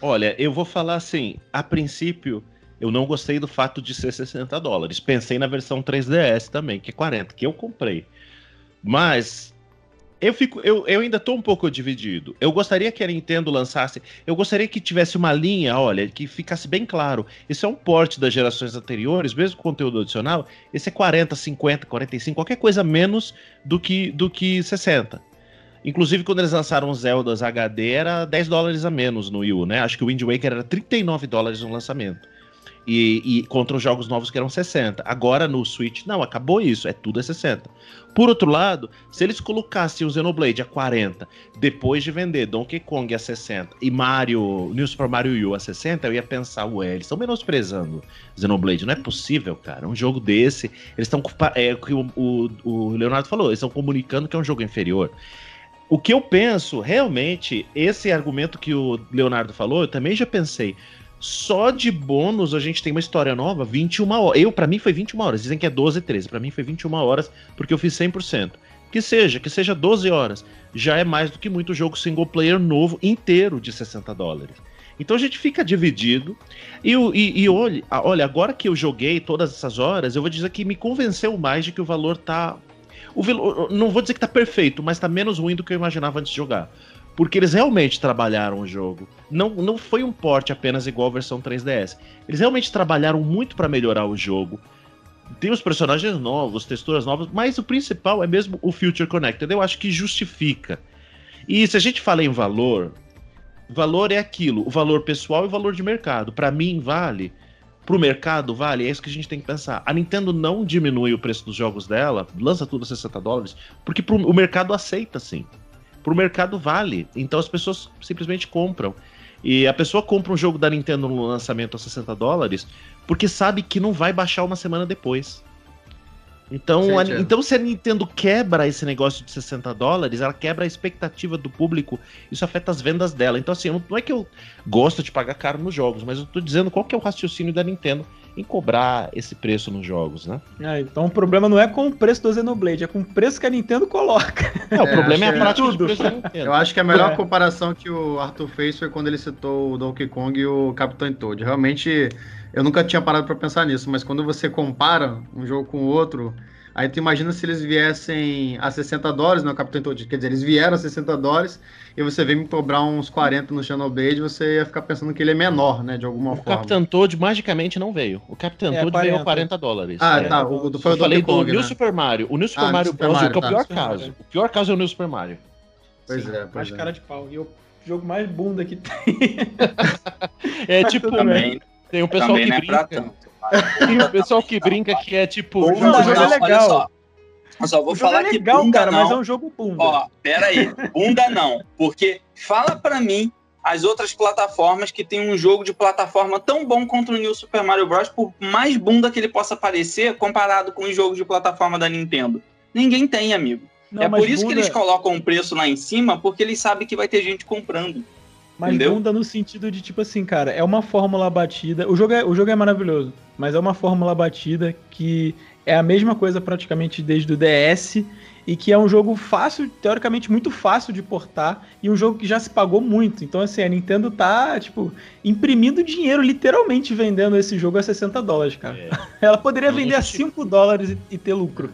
Olha, eu vou falar assim, a princípio, eu não gostei do fato de ser 60 dólares. Pensei na versão 3DS também, que é 40, que eu comprei. Mas eu fico, eu, eu ainda tô um pouco dividido. Eu gostaria que a Nintendo lançasse, eu gostaria que tivesse uma linha, olha, que ficasse bem claro. Esse é um porte das gerações anteriores, mesmo conteúdo adicional. Esse é 40, 50, 45, qualquer coisa menos do que do que 60. Inclusive, quando eles lançaram Zeldas HD, era 10 dólares a menos no Wii U, né? Acho que o Wind Waker era 39 dólares no lançamento. E, e, contra os jogos novos que eram 60. Agora no Switch, não, acabou isso, é tudo a 60. Por outro lado, se eles colocassem o Xenoblade a 40, depois de vender Donkey Kong a 60 e Mario, New Super Mario U a 60, eu ia pensar, ué, eles estão menosprezando Xenoblade, não é possível, cara. Um jogo desse, eles estão. É o que o, o Leonardo falou, eles estão comunicando que é um jogo inferior. O que eu penso, realmente, esse argumento que o Leonardo falou, eu também já pensei. Só de bônus a gente tem uma história nova, 21 horas. Eu, para mim, foi 21 horas. Dizem que é 12, 13. Para mim foi 21 horas, porque eu fiz 100%. Que seja, que seja 12 horas. Já é mais do que muito jogo single player novo inteiro de 60 dólares. Então a gente fica dividido. E, e, e olha, olha, agora que eu joguei todas essas horas, eu vou dizer que me convenceu mais de que o valor tá. O, não vou dizer que tá perfeito, mas tá menos ruim do que eu imaginava antes de jogar porque eles realmente trabalharam o jogo. Não, não foi um porte apenas igual a versão 3DS. Eles realmente trabalharam muito para melhorar o jogo. Tem os personagens novos, texturas novas, mas o principal é mesmo o Future Connected. Eu acho que justifica. E se a gente fala em valor, valor é aquilo, o valor pessoal e o valor de mercado. Para mim vale, para o mercado vale, é isso que a gente tem que pensar. A Nintendo não diminui o preço dos jogos dela, lança tudo a 60 dólares, porque pro, o mercado aceita sim pro mercado vale. Então as pessoas simplesmente compram. E a pessoa compra um jogo da Nintendo no lançamento a 60 dólares porque sabe que não vai baixar uma semana depois. Então, a, então, se a Nintendo quebra esse negócio de 60 dólares, ela quebra a expectativa do público, isso afeta as vendas dela. Então, assim, não é que eu gosto de pagar caro nos jogos, mas eu tô dizendo qual que é o raciocínio da Nintendo em cobrar esse preço nos jogos, né? É, então o problema não é com o preço do Xenoblade, é com o preço que a Nintendo coloca. É, o é, problema é a prática de preço da Nintendo. Eu acho que a melhor é. comparação que o Arthur fez foi quando ele citou o Donkey Kong e o Capitão Toad. Realmente, eu nunca tinha parado para pensar nisso, mas quando você compara um jogo com o outro, Aí tu imagina se eles viessem a 60 dólares no Capitão Toad. Quer dizer, eles vieram a 60 dólares e você vem me cobrar uns 40 no Xenoblade, você ia ficar pensando que ele é menor, né? De alguma o forma. O Capitão Toad magicamente não veio. O Capitão é, Toad 40. veio a 40 dólares. Ah, é. tá. O, do, foi Eu o falei Kong, do New né? Super Mario. O New Super ah, Mario Bros. É o pior tá. caso. O pior caso é o New Super Mario. Pois Sim, é, pois mais é. cara de pau. E o jogo mais bunda que tem. é tipo. Também, tem um pessoal que é brinca. O pessoal que brinca que é tipo. o jogo é legal. Eu só vou o falar é legal, que bunda cara, não. mas é um jogo bunda. Ó, pera aí, bunda não, porque fala para mim as outras plataformas que tem um jogo de plataforma tão bom quanto o New Super Mario Bros. por mais bunda que ele possa parecer comparado com os jogos de plataforma da Nintendo. Ninguém tem, amigo. Não, é por isso bunda... que eles colocam um preço lá em cima, porque eles sabem que vai ter gente comprando. Mas Entendeu? bunda no sentido de, tipo assim, cara, é uma fórmula batida. O jogo é, o jogo é maravilhoso, mas é uma fórmula batida que é a mesma coisa praticamente desde o DS e que é um jogo fácil, teoricamente muito fácil de portar e um jogo que já se pagou muito. Então, assim, a Nintendo tá, tipo, imprimindo dinheiro, literalmente vendendo esse jogo a 60 dólares, cara. É. Ela poderia vender a 5 dólares e, e ter lucro.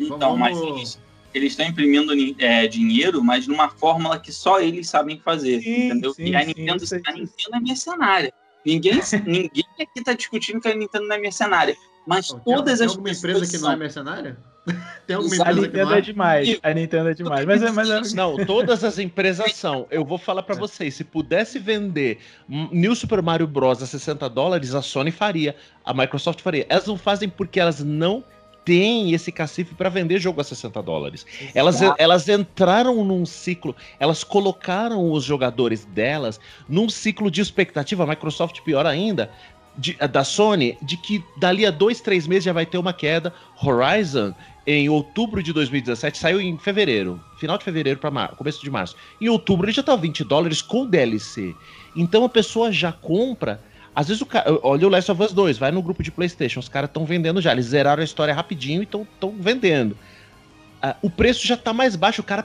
Então, mas eles estão imprimindo é, dinheiro, mas numa fórmula que só eles sabem fazer, sim, entendeu? Sim, e a Nintendo, sim, a Nintendo é mercenária. Ninguém, ninguém aqui está discutindo que a Nintendo não é mercenária. Mas tem, todas tem as alguma empresa que não é mercenária? Tem alguma empresa a Nintendo que é, é demais. A Nintendo é demais. Mas, é, mas é... Não, todas as empresas são. Eu vou falar para vocês: se pudesse vender New Super Mario Bros. a 60 dólares, a Sony faria. A Microsoft faria. Elas não fazem porque elas não têm esse cacife para vender jogo a 60 dólares. Elas, elas entraram num ciclo, elas colocaram os jogadores delas num ciclo de expectativa. Microsoft, pior ainda, de, da Sony de que dali a dois, três meses já vai ter uma queda. Horizon, em outubro de 2017, saiu em fevereiro, final de fevereiro para começo de março. Em outubro ele já tá 20 dólares com DLC. Então a pessoa já compra. Às vezes o cara. Olha o Last of Us 2, vai no grupo de PlayStation, os caras estão vendendo já. Eles zeraram a história rapidinho e estão vendendo. Uh, o preço já tá mais baixo, o cara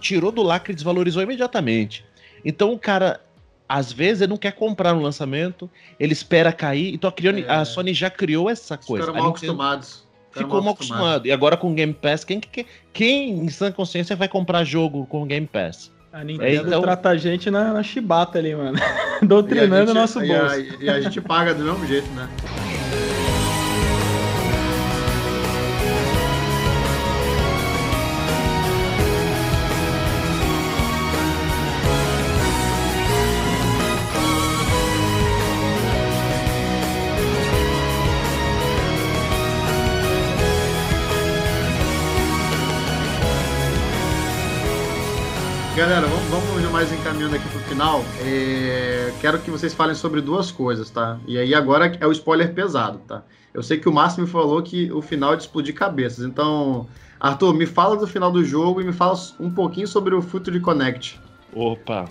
tirou do lacre e desvalorizou imediatamente. Então o cara às vezes ele não quer comprar no lançamento, ele espera cair. Então a, criou, é. a Sony já criou essa coisa. Ficaram mal acostumados. Ficou mal acostumado. E agora com o Game Pass, quem, quem, quem em sã consciência vai comprar jogo com o Game Pass? A Nintendo é, então... trata a gente na, na chibata ali, mano. Doutrinando o nosso bolso. E a, e a gente paga do mesmo jeito, né? Galera, vamos, vamos mais encaminhando aqui pro final. É, quero que vocês falem sobre duas coisas, tá? E aí agora é o spoiler pesado, tá? Eu sei que o Márcio me falou que o final é de explodir cabeças. Então, Arthur, me fala do final do jogo e me fala um pouquinho sobre o Future Connect. Opa!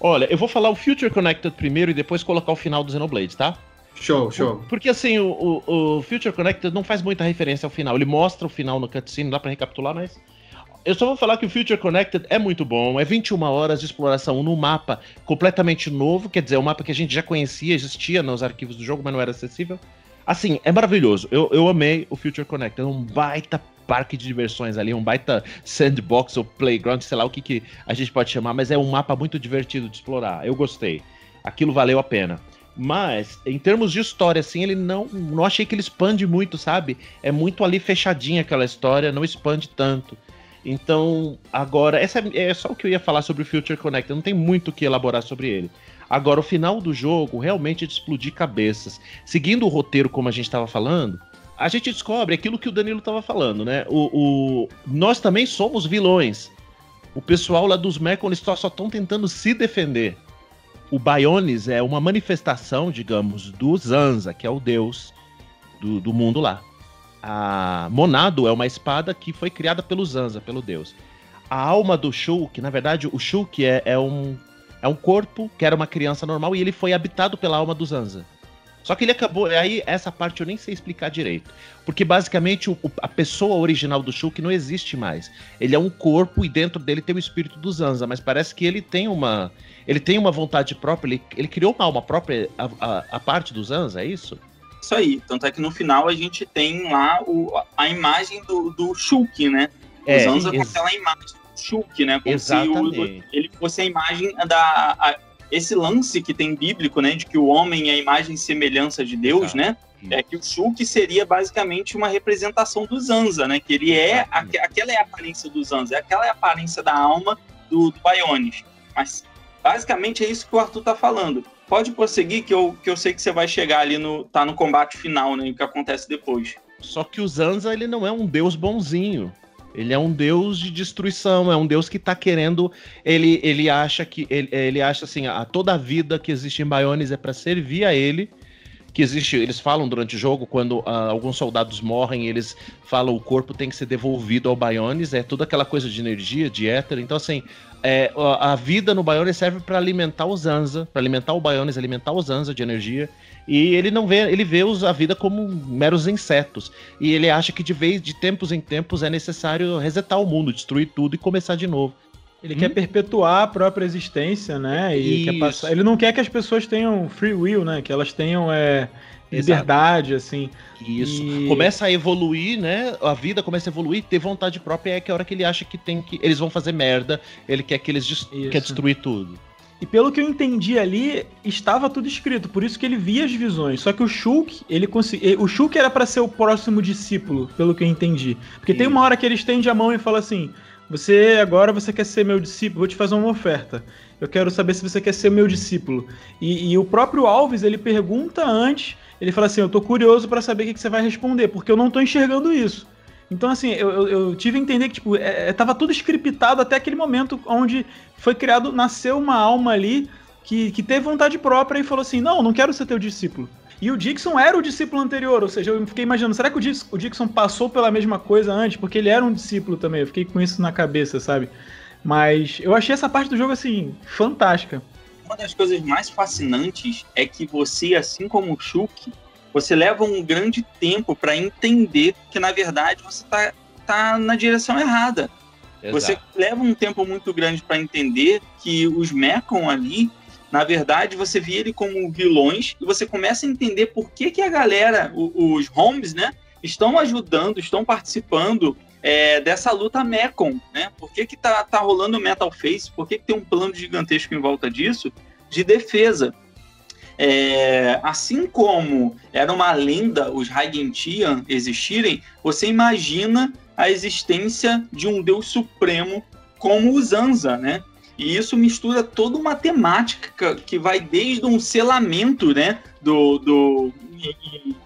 Olha, eu vou falar o Future Connected primeiro e depois colocar o final do Xenoblade, tá? Show, show. Porque assim, o, o, o Future Connected não faz muita referência ao final. Ele mostra o final no cutscene, dá pra recapitular, mas eu só vou falar que o Future Connected é muito bom. É 21 horas de exploração no mapa completamente novo. Quer dizer, um mapa que a gente já conhecia, existia nos arquivos do jogo, mas não era acessível. Assim, é maravilhoso. Eu, eu amei o Future Connected. É um baita parque de diversões ali, um baita sandbox ou playground, sei lá o que, que a gente pode chamar, mas é um mapa muito divertido de explorar. Eu gostei. Aquilo valeu a pena. Mas, em termos de história, assim, ele não. Não achei que ele expande muito, sabe? É muito ali fechadinha aquela história, não expande tanto. Então, agora, essa é, é só o que eu ia falar sobre o Future Connect, não tem muito o que elaborar sobre ele. Agora, o final do jogo realmente é de explodir cabeças. Seguindo o roteiro, como a gente estava falando, a gente descobre aquilo que o Danilo estava falando, né? O, o, nós também somos vilões. O pessoal lá dos Mechon só estão tentando se defender. O Bionis é uma manifestação, digamos, do Zanza, que é o deus do, do mundo lá. A Monado é uma espada que foi criada pelo Zanza, pelo deus. A alma do Shulk, na verdade, o Shulk é, é, um, é um corpo que era uma criança normal e ele foi habitado pela alma do Zanza. Só que ele acabou. Aí, essa parte eu nem sei explicar direito. Porque basicamente o, a pessoa original do Shulk não existe mais. Ele é um corpo e dentro dele tem o espírito do Zanza. Mas parece que ele tem uma. Ele tem uma vontade própria. Ele, ele criou uma alma própria, a, a, a parte do Zanza, é isso? Isso aí. Tanto é que no final a gente tem lá o, a imagem do, do Shulk, né? É, Zanza com aquela imagem do Shulk, né? Como exatamente. se o, ele fosse a imagem da. A, esse lance que tem bíblico, né? De que o homem é a imagem e semelhança de Deus, Exato. né? É que o Shulk seria basicamente uma representação do Zanza, né? Que ele é. Aquela é a aparência do Zanza, aquela é a aparência da alma do, do Bionis. Mas basicamente é isso que o Arthur tá falando pode prosseguir que eu, que eu sei que você vai chegar ali no tá no combate final, né, o que acontece depois. Só que o Zanza ele não é um deus bonzinho. Ele é um deus de destruição, é um deus que tá querendo. Ele, ele acha que. Ele, ele acha assim: a, toda a vida que existe em Bionis é para servir a ele. Que existe. Eles falam durante o jogo, quando uh, alguns soldados morrem, eles falam o corpo tem que ser devolvido ao Bionis. É toda aquela coisa de energia, de éter. Então, assim, é, a vida no Bionis serve para alimentar o Zanza, para alimentar o Bionis, alimentar o Zanza de energia. E ele não vê, ele vê a vida como meros insetos. E ele acha que de vez de tempos em tempos é necessário resetar o mundo, destruir tudo e começar de novo. Ele hum? quer perpetuar a própria existência, né? E quer passar... Ele não quer que as pessoas tenham free will, né? Que elas tenham é, liberdade, assim. Isso. E... Começa a evoluir, né? A vida começa a evoluir, ter vontade própria é que a hora que ele acha que tem que. Eles vão fazer merda, ele quer que eles dest... quer destruir tudo. E pelo que eu entendi ali, estava tudo escrito, por isso que ele via as visões. Só que o Shulk, ele conseguiu. O Shulk era para ser o próximo discípulo, pelo que eu entendi. Porque isso. tem uma hora que ele estende a mão e fala assim: Você agora você quer ser meu discípulo, vou te fazer uma oferta. Eu quero saber se você quer ser meu discípulo. E, e o próprio Alves, ele pergunta antes ele fala assim: Eu tô curioso para saber o que, que, você vai responder, porque eu não tô enxergando isso. Então, assim, eu, eu, eu tive a entender que, tipo, é, é, tava tudo scriptado até aquele momento onde foi criado, nasceu uma alma ali que, que teve vontade própria e falou assim: não, não quero ser teu discípulo. E o Dixon era o discípulo anterior, ou seja, eu fiquei imaginando, será que o Dixon, passou pela mesma coisa antes? Porque ele era um discípulo também, eu fiquei com isso na cabeça, sabe? Mas eu achei essa parte do jogo, assim, fantástica. Uma das coisas mais fascinantes é que você, assim como o Shulk, você leva um grande tempo para entender que, na verdade, você tá, tá na direção errada. Exato. Você leva um tempo muito grande para entender que os Mekon ali na verdade, você vê ele como vilões e você começa a entender por que, que a galera, os homes, né, estão ajudando, estão participando é, dessa luta Mekon, né? Por que, que tá, tá rolando Metal Face? Por que, que tem um plano gigantesco em volta disso de defesa? É, assim como era uma lenda os Haigentian existirem, você imagina a existência de um deus supremo como o Zanza, né? E isso mistura toda uma temática que vai desde um selamento, né, do, do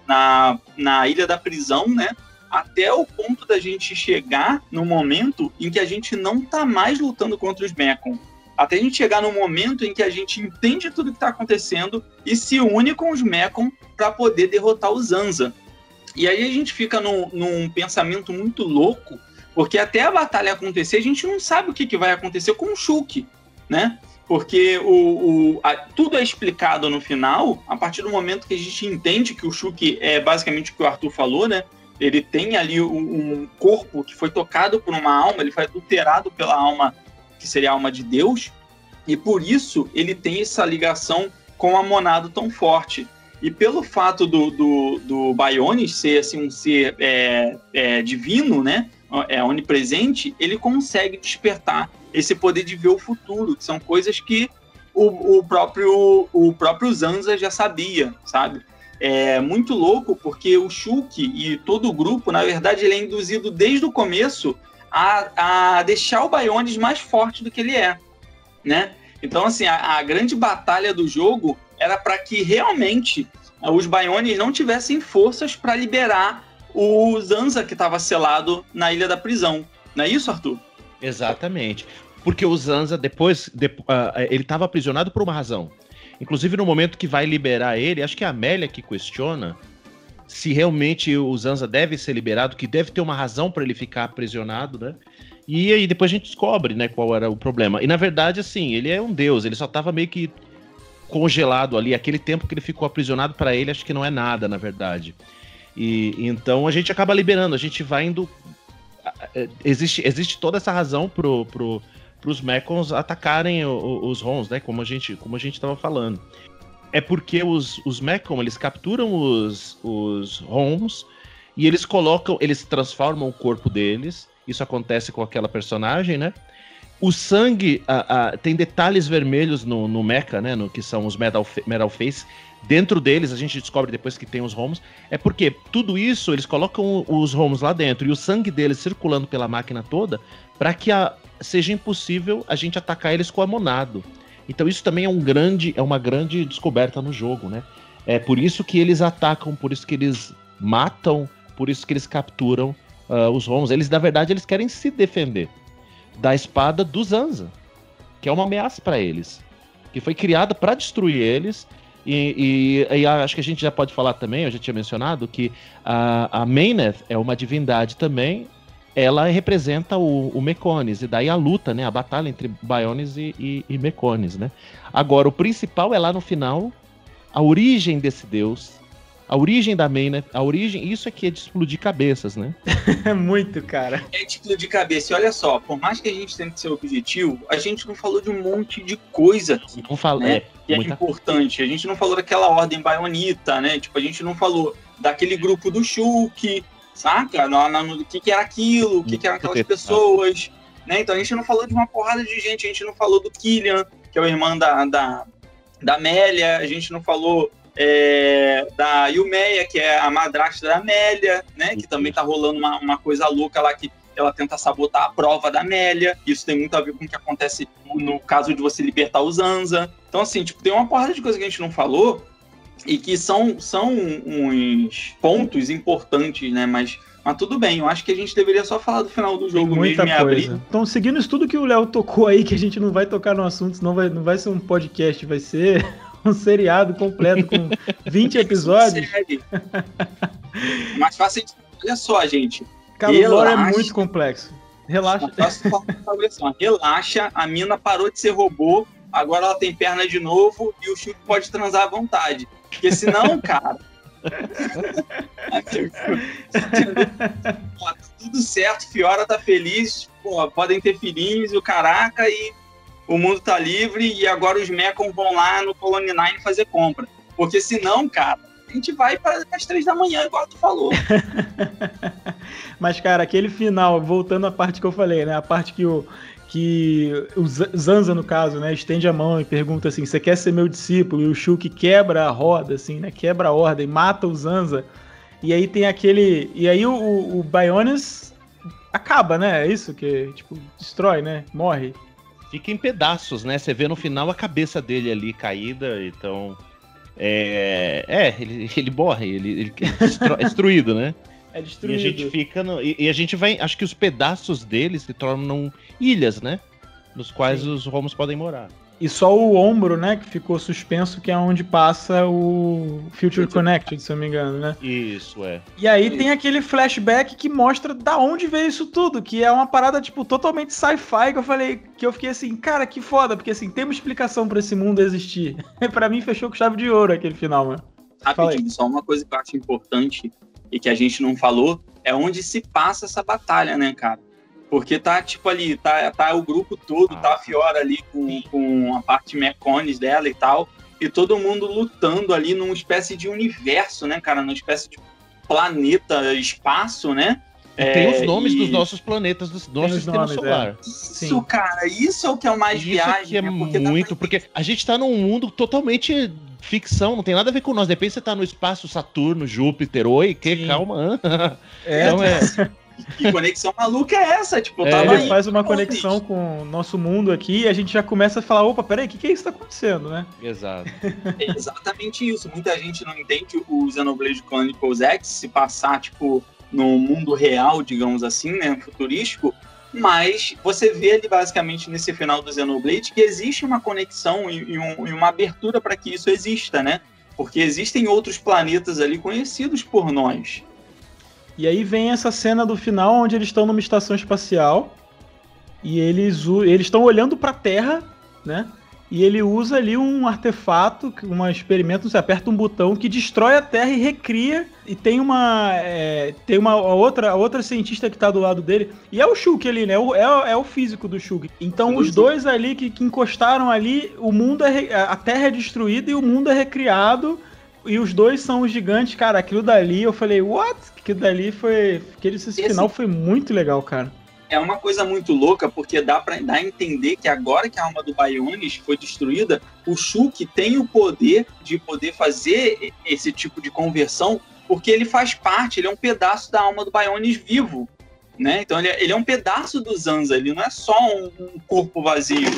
na, na ilha da prisão, né, até o ponto da gente chegar no momento em que a gente não tá mais lutando contra os Mekon. Até a gente chegar no momento em que a gente entende tudo que está acontecendo e se une com os Mekon para poder derrotar o Zanza. E aí a gente fica num, num pensamento muito louco porque até a batalha acontecer, a gente não sabe o que, que vai acontecer com o Shulk, né? Porque o, o a, tudo é explicado no final, a partir do momento que a gente entende que o Shulk é basicamente o que o Arthur falou, né? Ele tem ali um, um corpo que foi tocado por uma alma, ele foi adulterado pela alma que seria a alma de Deus, e por isso ele tem essa ligação com a monada tão forte. E pelo fato do, do, do Bionis ser assim, um ser é, é, divino, né? é onipresente, ele consegue despertar esse poder de ver o futuro, que são coisas que o, o próprio o próprio Zanza já sabia, sabe? É muito louco porque o Shulk e todo o grupo, na verdade, ele é induzido desde o começo a, a deixar o Bionis mais forte do que ele é, né? Então, assim, a, a grande batalha do jogo era para que realmente os Bionis não tivessem forças para liberar o Zanza que estava selado na ilha da prisão. Não é isso, Arthur? Exatamente. Porque o Zanza, depois, de, uh, ele estava aprisionado por uma razão. Inclusive, no momento que vai liberar ele, acho que é a Amélia que questiona se realmente o Zanza deve ser liberado, que deve ter uma razão para ele ficar aprisionado, né? E aí depois a gente descobre, né, qual era o problema. E na verdade, assim, ele é um deus, ele só estava meio que congelado ali. Aquele tempo que ele ficou aprisionado para ele, acho que não é nada, na verdade. E então a gente acaba liberando, a gente vai indo. Existe, existe toda essa razão pro, pro, pros Mekons atacarem os, os Rons, né? Como a gente como a gente estava falando. É porque os, os Mekon, eles capturam os, os Rons e eles colocam, eles transformam o corpo deles. Isso acontece com aquela personagem, né? O sangue tem detalhes vermelhos no, no mecha, né? No, que são os Metal, Metal Face, dentro deles, a gente descobre depois que tem os ROMs, é porque tudo isso eles colocam os ROMs lá dentro e o sangue deles circulando pela máquina toda para que a, seja impossível a gente atacar eles com a monado. Então isso também é um grande, é uma grande descoberta no jogo, né? É por isso que eles atacam, por isso que eles matam, por isso que eles capturam uh, os ROMs. Eles, na verdade, eles querem se defender da espada do Zanza, que é uma ameaça para eles, que foi criada para destruir eles e, e, e, acho que a gente já pode falar também, eu já tinha mencionado, que a, a é uma divindade também. Ela representa o, o Mecones, e daí a luta, né? A batalha entre Bionis e, e, e Mecones, né? Agora, o principal é lá no final, a origem desse deus, a origem da Main, A origem, isso aqui é de explodir cabeças, né? É muito, cara. É de explodir cabeça. E olha só, por mais que a gente tente ser objetivo, a gente não falou de um monte de coisa aqui. Não fala, né? é. Que é importante. A gente não falou daquela ordem baionita, né? Tipo, a gente não falou daquele grupo do Shulk, saca? O que, que era aquilo, o que, que eram aquelas pessoas. Né? Então a gente não falou de uma porrada de gente, a gente não falou do Killian, que é o irmão da, da, da Amélia, a gente não falou é, da Yumeia, que é a madrasta da Amélia, né? Que também tá rolando uma, uma coisa louca lá que ela tenta sabotar a prova da Amélia. Isso tem muito a ver com o que acontece no caso de você libertar o Zanza. Então, assim, tipo, tem uma porrada de coisa que a gente não falou e que são, são uns pontos importantes, né? Mas Mas tudo bem, eu acho que a gente deveria só falar do final do jogo muita mesmo e coisa. abrir. Então, seguindo isso tudo que o Léo tocou aí, que a gente não vai tocar no assunto, senão vai, não vai ser um podcast, vai ser um seriado completo com 20 episódios. Mas fácil de... Olha só, gente. Cara, o lore é muito complexo. Relaxa. Relaxa, a mina parou de ser robô, agora ela tem perna de novo e o Chuck pode transar à vontade. Porque senão, cara. Ó, tá tudo certo, Fiora tá feliz, pô, podem ter filhinhos e o caraca, e o mundo tá livre, e agora os Mecon vão lá no Colony 9 fazer compra. Porque senão, cara, a gente vai para as três da manhã, igual tu falou. Mas, cara, aquele final, voltando à parte que eu falei, né? A parte que o, que o Zanza, no caso, né, estende a mão e pergunta assim: você quer ser meu discípulo? E o Shulk quebra a roda, assim, né? Quebra a ordem, mata o Zanza. E aí tem aquele. E aí o, o Bionis acaba, né? É isso que, tipo, destrói, né? Morre. Fica em pedaços, né? Você vê no final a cabeça dele ali caída, então. É, é ele, ele morre, ele, ele é destruído, né? É E destruído. a gente fica. no- e, e a gente vai. Acho que os pedaços dele se tornam ilhas, né? Nos quais Sim. os homos podem morar. E só o ombro, né, que ficou suspenso, que é onde passa o Future Connected, se eu não me engano, né? Isso, é. E aí tem aquele flashback que mostra da onde veio isso tudo, que é uma parada, tipo, totalmente sci-fi, que eu falei, que eu fiquei assim, cara, que foda, porque assim, tem uma explicação pra esse mundo existir. pra mim, fechou com chave de ouro aquele final, mano. Rapidinho, só uma coisa que eu acho importante e que a gente não falou é onde se passa essa batalha, né, cara? Porque tá, tipo, ali, tá, tá o grupo todo, tá a Fiora ali com, com a parte mecones dela e tal, e todo mundo lutando ali numa espécie de universo, né, cara? Numa espécie de planeta, espaço, né? E tem os É, nomes e- dos nossos planetas, do nosso os sistema nomes, solar. Isso, Sim. cara, isso é o que é o mais Isso viagem, aqui é né? Porque dá muito, pra- porque a gente tá num mundo totalmente ficção, não tem nada a ver com nós. De repente você tá no espaço Saturno, Júpiter, oi, que Sim. calma. É, Então é. Que conexão maluca é essa? Tipo, É, ele aí, faz uma conexão com o nosso mundo aqui e a gente já começa a falar, opa, peraí, o que, que é isso que tá acontecendo, né? Exato. É exatamente isso. Muita gente não entende o Xenoblade Chronicles X se passar, tipo, no mundo real, digamos assim, né, futurístico, mas você vê ali, basicamente, nesse final do Xenoblade, que existe uma conexão e, e um- e uma abertura para que isso exista, né? Porque existem outros planetas ali conhecidos por nós. E aí vem essa cena do final onde eles estão numa estação espacial e eles eles estão olhando para a Terra, né? E ele usa ali um artefato, um experimento, você aperta um botão que destrói a Terra e recria. E tem uma é, tem uma a outra a outra cientista que tá do lado dele e é o Shulk ali, né? O- É, o- é o físico do Shulk. Então os dois ali que, que encostaram ali, o mundo é a Terra é destruída e o mundo é recriado. E os dois são os gigantes, cara. Aquilo dali, eu falei, what? Aquilo dali foi. Aquele esse final foi muito legal, cara. É uma coisa muito louca, porque dá pra dar a entender que agora que a alma do Bionis foi destruída, o Shulk tem o poder de poder fazer esse tipo de conversão, porque ele faz parte, ele é um pedaço da alma do Bionis vivo. Né? Então ele é, ele é um pedaço do Zanza, ele não é só um, um corpo vazio,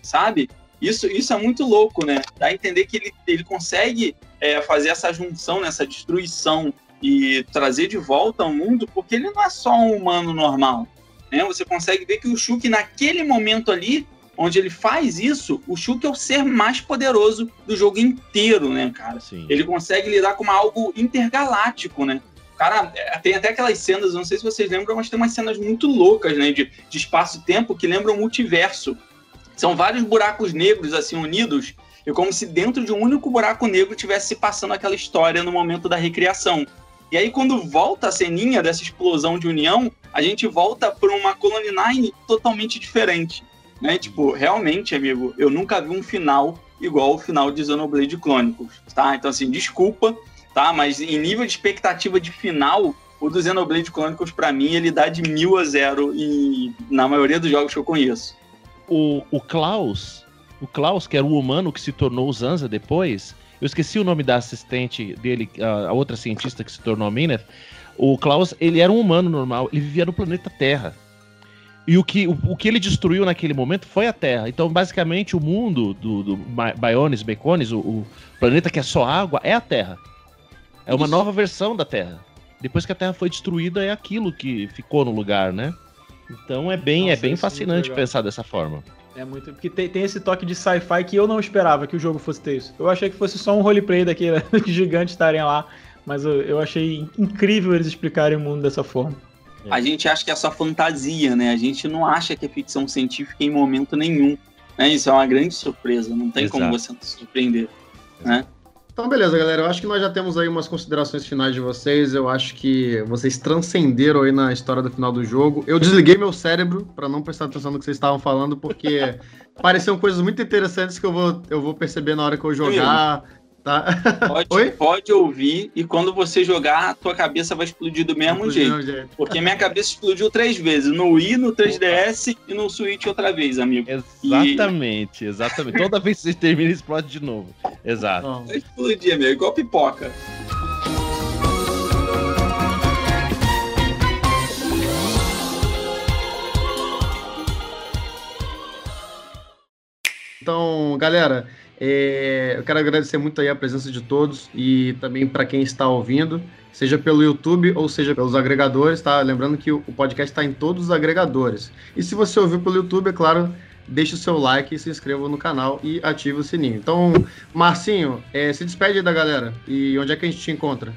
sabe? Isso, isso é muito louco, né? Dá a entender que ele, ele consegue é, fazer essa junção, né? essa destruição e trazer de volta ao mundo, porque ele não é só um humano normal né? Você consegue ver que o Shulk, naquele momento ali, onde ele faz isso, o Shulk é o ser mais poderoso do jogo inteiro, né, cara? Sim. Ele consegue lidar com uma- algo intergaláctico, né? Cara, é, tem até aquelas cenas, não sei se vocês lembram, mas tem umas cenas muito loucas, né, de, de espaço-tempo que lembram o multiverso. São vários buracos negros, assim, unidos, e como se dentro de um único buraco negro tivesse se passando aquela história no momento da recriação. E aí, quando volta a ceninha dessa explosão de união, a gente volta para uma Colony Nine totalmente diferente. Né? Tipo, realmente, amigo, eu nunca vi um final igual o final de Xenoblade Chronicles, tá? Então, assim, desculpa, tá? Mas em nível de expectativa de final, o do Xenoblade Chronicles, para mim, ele dá de mil a zero e na maioria dos jogos que eu conheço. O, o Klaus, o Klaus, que era o humano que se tornou o Zanza depois, eu esqueci o nome da assistente dele, a, a outra cientista que se tornou a Mineth. O Klaus, ele era um humano normal, ele vivia no planeta Terra. E o que, o, o que ele destruiu naquele momento foi a Terra. Então, basicamente, o mundo do, do Bi- Bionis, Baconis, o, o planeta que é só água, é a Terra. É uma Isso. nova versão da Terra. depois que a Terra foi destruída, é aquilo que ficou no lugar, né? Então é bem, Nossa, é bem é fascinante pensar dessa forma. É muito. Porque tem, tem esse toque de sci-fi que eu não esperava que o jogo fosse ter isso. Eu achei que fosse só um roleplay daquele gigantes estarem lá. Mas eu, eu achei incrível eles explicarem o mundo dessa forma. A gente acha que é só fantasia, né? A gente não acha que é ficção científica em momento nenhum. Né? Isso é uma grande surpresa, não tem Exato. como você se surpreender. Né? Então, beleza, galera. Eu acho que nós já temos aí umas considerações finais de vocês. Eu acho que vocês transcenderam aí na história do final do jogo. Eu desliguei meu cérebro para não prestar atenção no que vocês estavam falando, porque pareciam coisas muito interessantes que eu vou, eu vou perceber na hora que eu jogar. Tá? Pode, pode ouvir e quando você jogar, a tua cabeça vai explodir do mesmo jeito, jeito. Porque minha cabeça explodiu três vezes: no Wii, no 3DS e no Switch outra vez, amigo. Exatamente, e... exatamente. Toda vez que você termina, explode de novo. Exato. Vai explodir, amigo, igual pipoca. Então, galera, é, eu quero agradecer muito aí a presença de todos e também para quem está ouvindo, seja pelo YouTube ou seja pelos agregadores, tá? Lembrando que o podcast está em todos os agregadores. E se você ouviu pelo YouTube, é claro, deixe o seu like, se inscreva no canal e ative o sininho. Então, Marcinho, é, se despede aí da galera e onde é que a gente te encontra?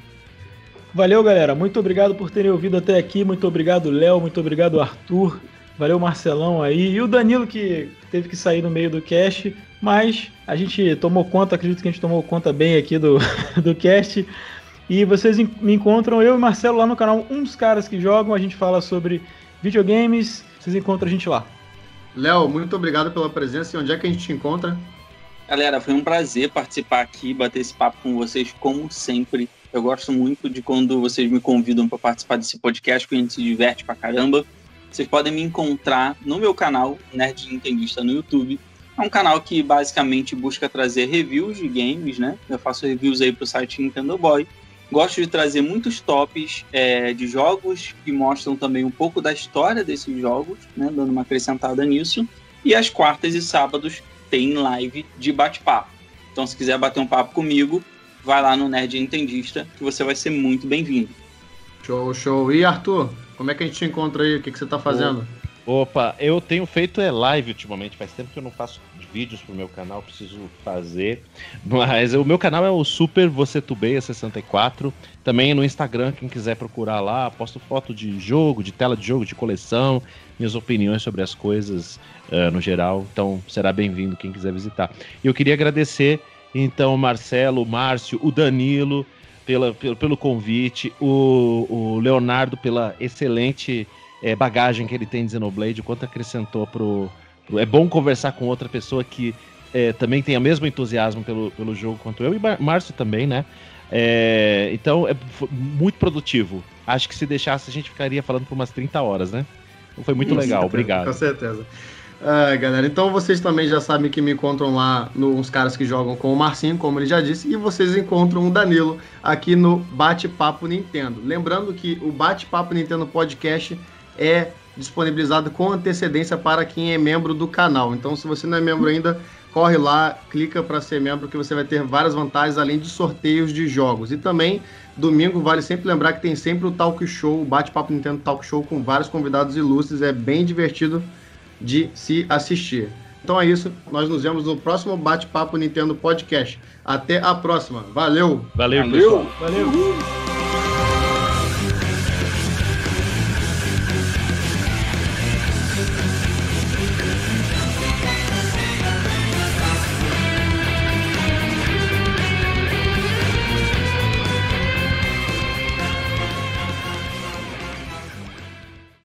Valeu, galera. Muito obrigado por terem ouvido até aqui. Muito obrigado, Léo. Muito obrigado, Arthur. Valeu, Marcelão aí. E o Danilo que teve que sair no meio do cast. Mas a gente tomou conta, acredito que a gente tomou conta bem aqui do, do cast. E vocês me encontram, eu e Marcelo, lá no canal Uns Caras que Jogam. A gente fala sobre videogames. Vocês encontram a gente lá. Léo, muito obrigado pela presença. E onde é que a gente te encontra? Galera, foi um prazer participar aqui, bater esse papo com vocês, como sempre. Eu gosto muito de quando vocês me convidam para participar desse podcast, porque a gente se diverte pra caramba. Vocês podem me encontrar no meu canal, Nerd Nintendista, no YouTube. É um canal que basicamente busca trazer reviews de games, né? Eu faço reviews aí pro site Nintendo Boy. Gosto de trazer muitos tops é, de jogos que mostram também um pouco da história desses jogos, né? Dando uma acrescentada nisso. E às quartas e sábados tem live de bate-papo. Então, se quiser bater um papo comigo, vai lá no Nerd Nintendista, que você vai ser muito bem-vindo. Show, show. E Arthur, como é que a gente te encontra aí? O que, que você está fazendo? Opa, eu tenho feito é live ultimamente, faz tempo que eu não faço vídeos pro meu canal, preciso fazer. Mas o meu canal é o Super Você Tubeia 64. Também no Instagram, quem quiser procurar lá, posto foto de jogo, de tela de jogo, de coleção, minhas opiniões sobre as coisas uh, no geral. Então será bem-vindo quem quiser visitar. E eu queria agradecer então o Marcelo, o Márcio, o Danilo pela, pelo, pelo convite, o, o Leonardo pela excelente é, bagagem que ele tem de Xenoblade, o quanto acrescentou pro, pro, É bom conversar com outra pessoa que é, também tem o mesmo entusiasmo pelo, pelo jogo quanto eu, e Márcio também, né? É, então é muito produtivo. Acho que se deixasse a gente ficaria falando por umas 30 horas, né? Então foi muito com legal, certeza, obrigado. Com certeza. Uh, galera, então vocês também já sabem que me encontram lá nos caras que jogam com o Marcinho, como ele já disse, e vocês encontram o Danilo aqui no Bate-Papo Nintendo. Lembrando que o Bate-Papo Nintendo Podcast é disponibilizado com antecedência para quem é membro do canal. Então, se você não é membro ainda, corre lá, clica para ser membro que você vai ter várias vantagens além de sorteios de jogos. E também, domingo, vale sempre lembrar que tem sempre o Talk Show, o Bate-Papo Nintendo Talk Show com vários convidados ilustres, é bem divertido de se assistir. Então é isso, nós nos vemos no próximo Bate-Papo Nintendo Podcast. Até a próxima. Valeu! Valeu, Valeu. pessoal! Valeu!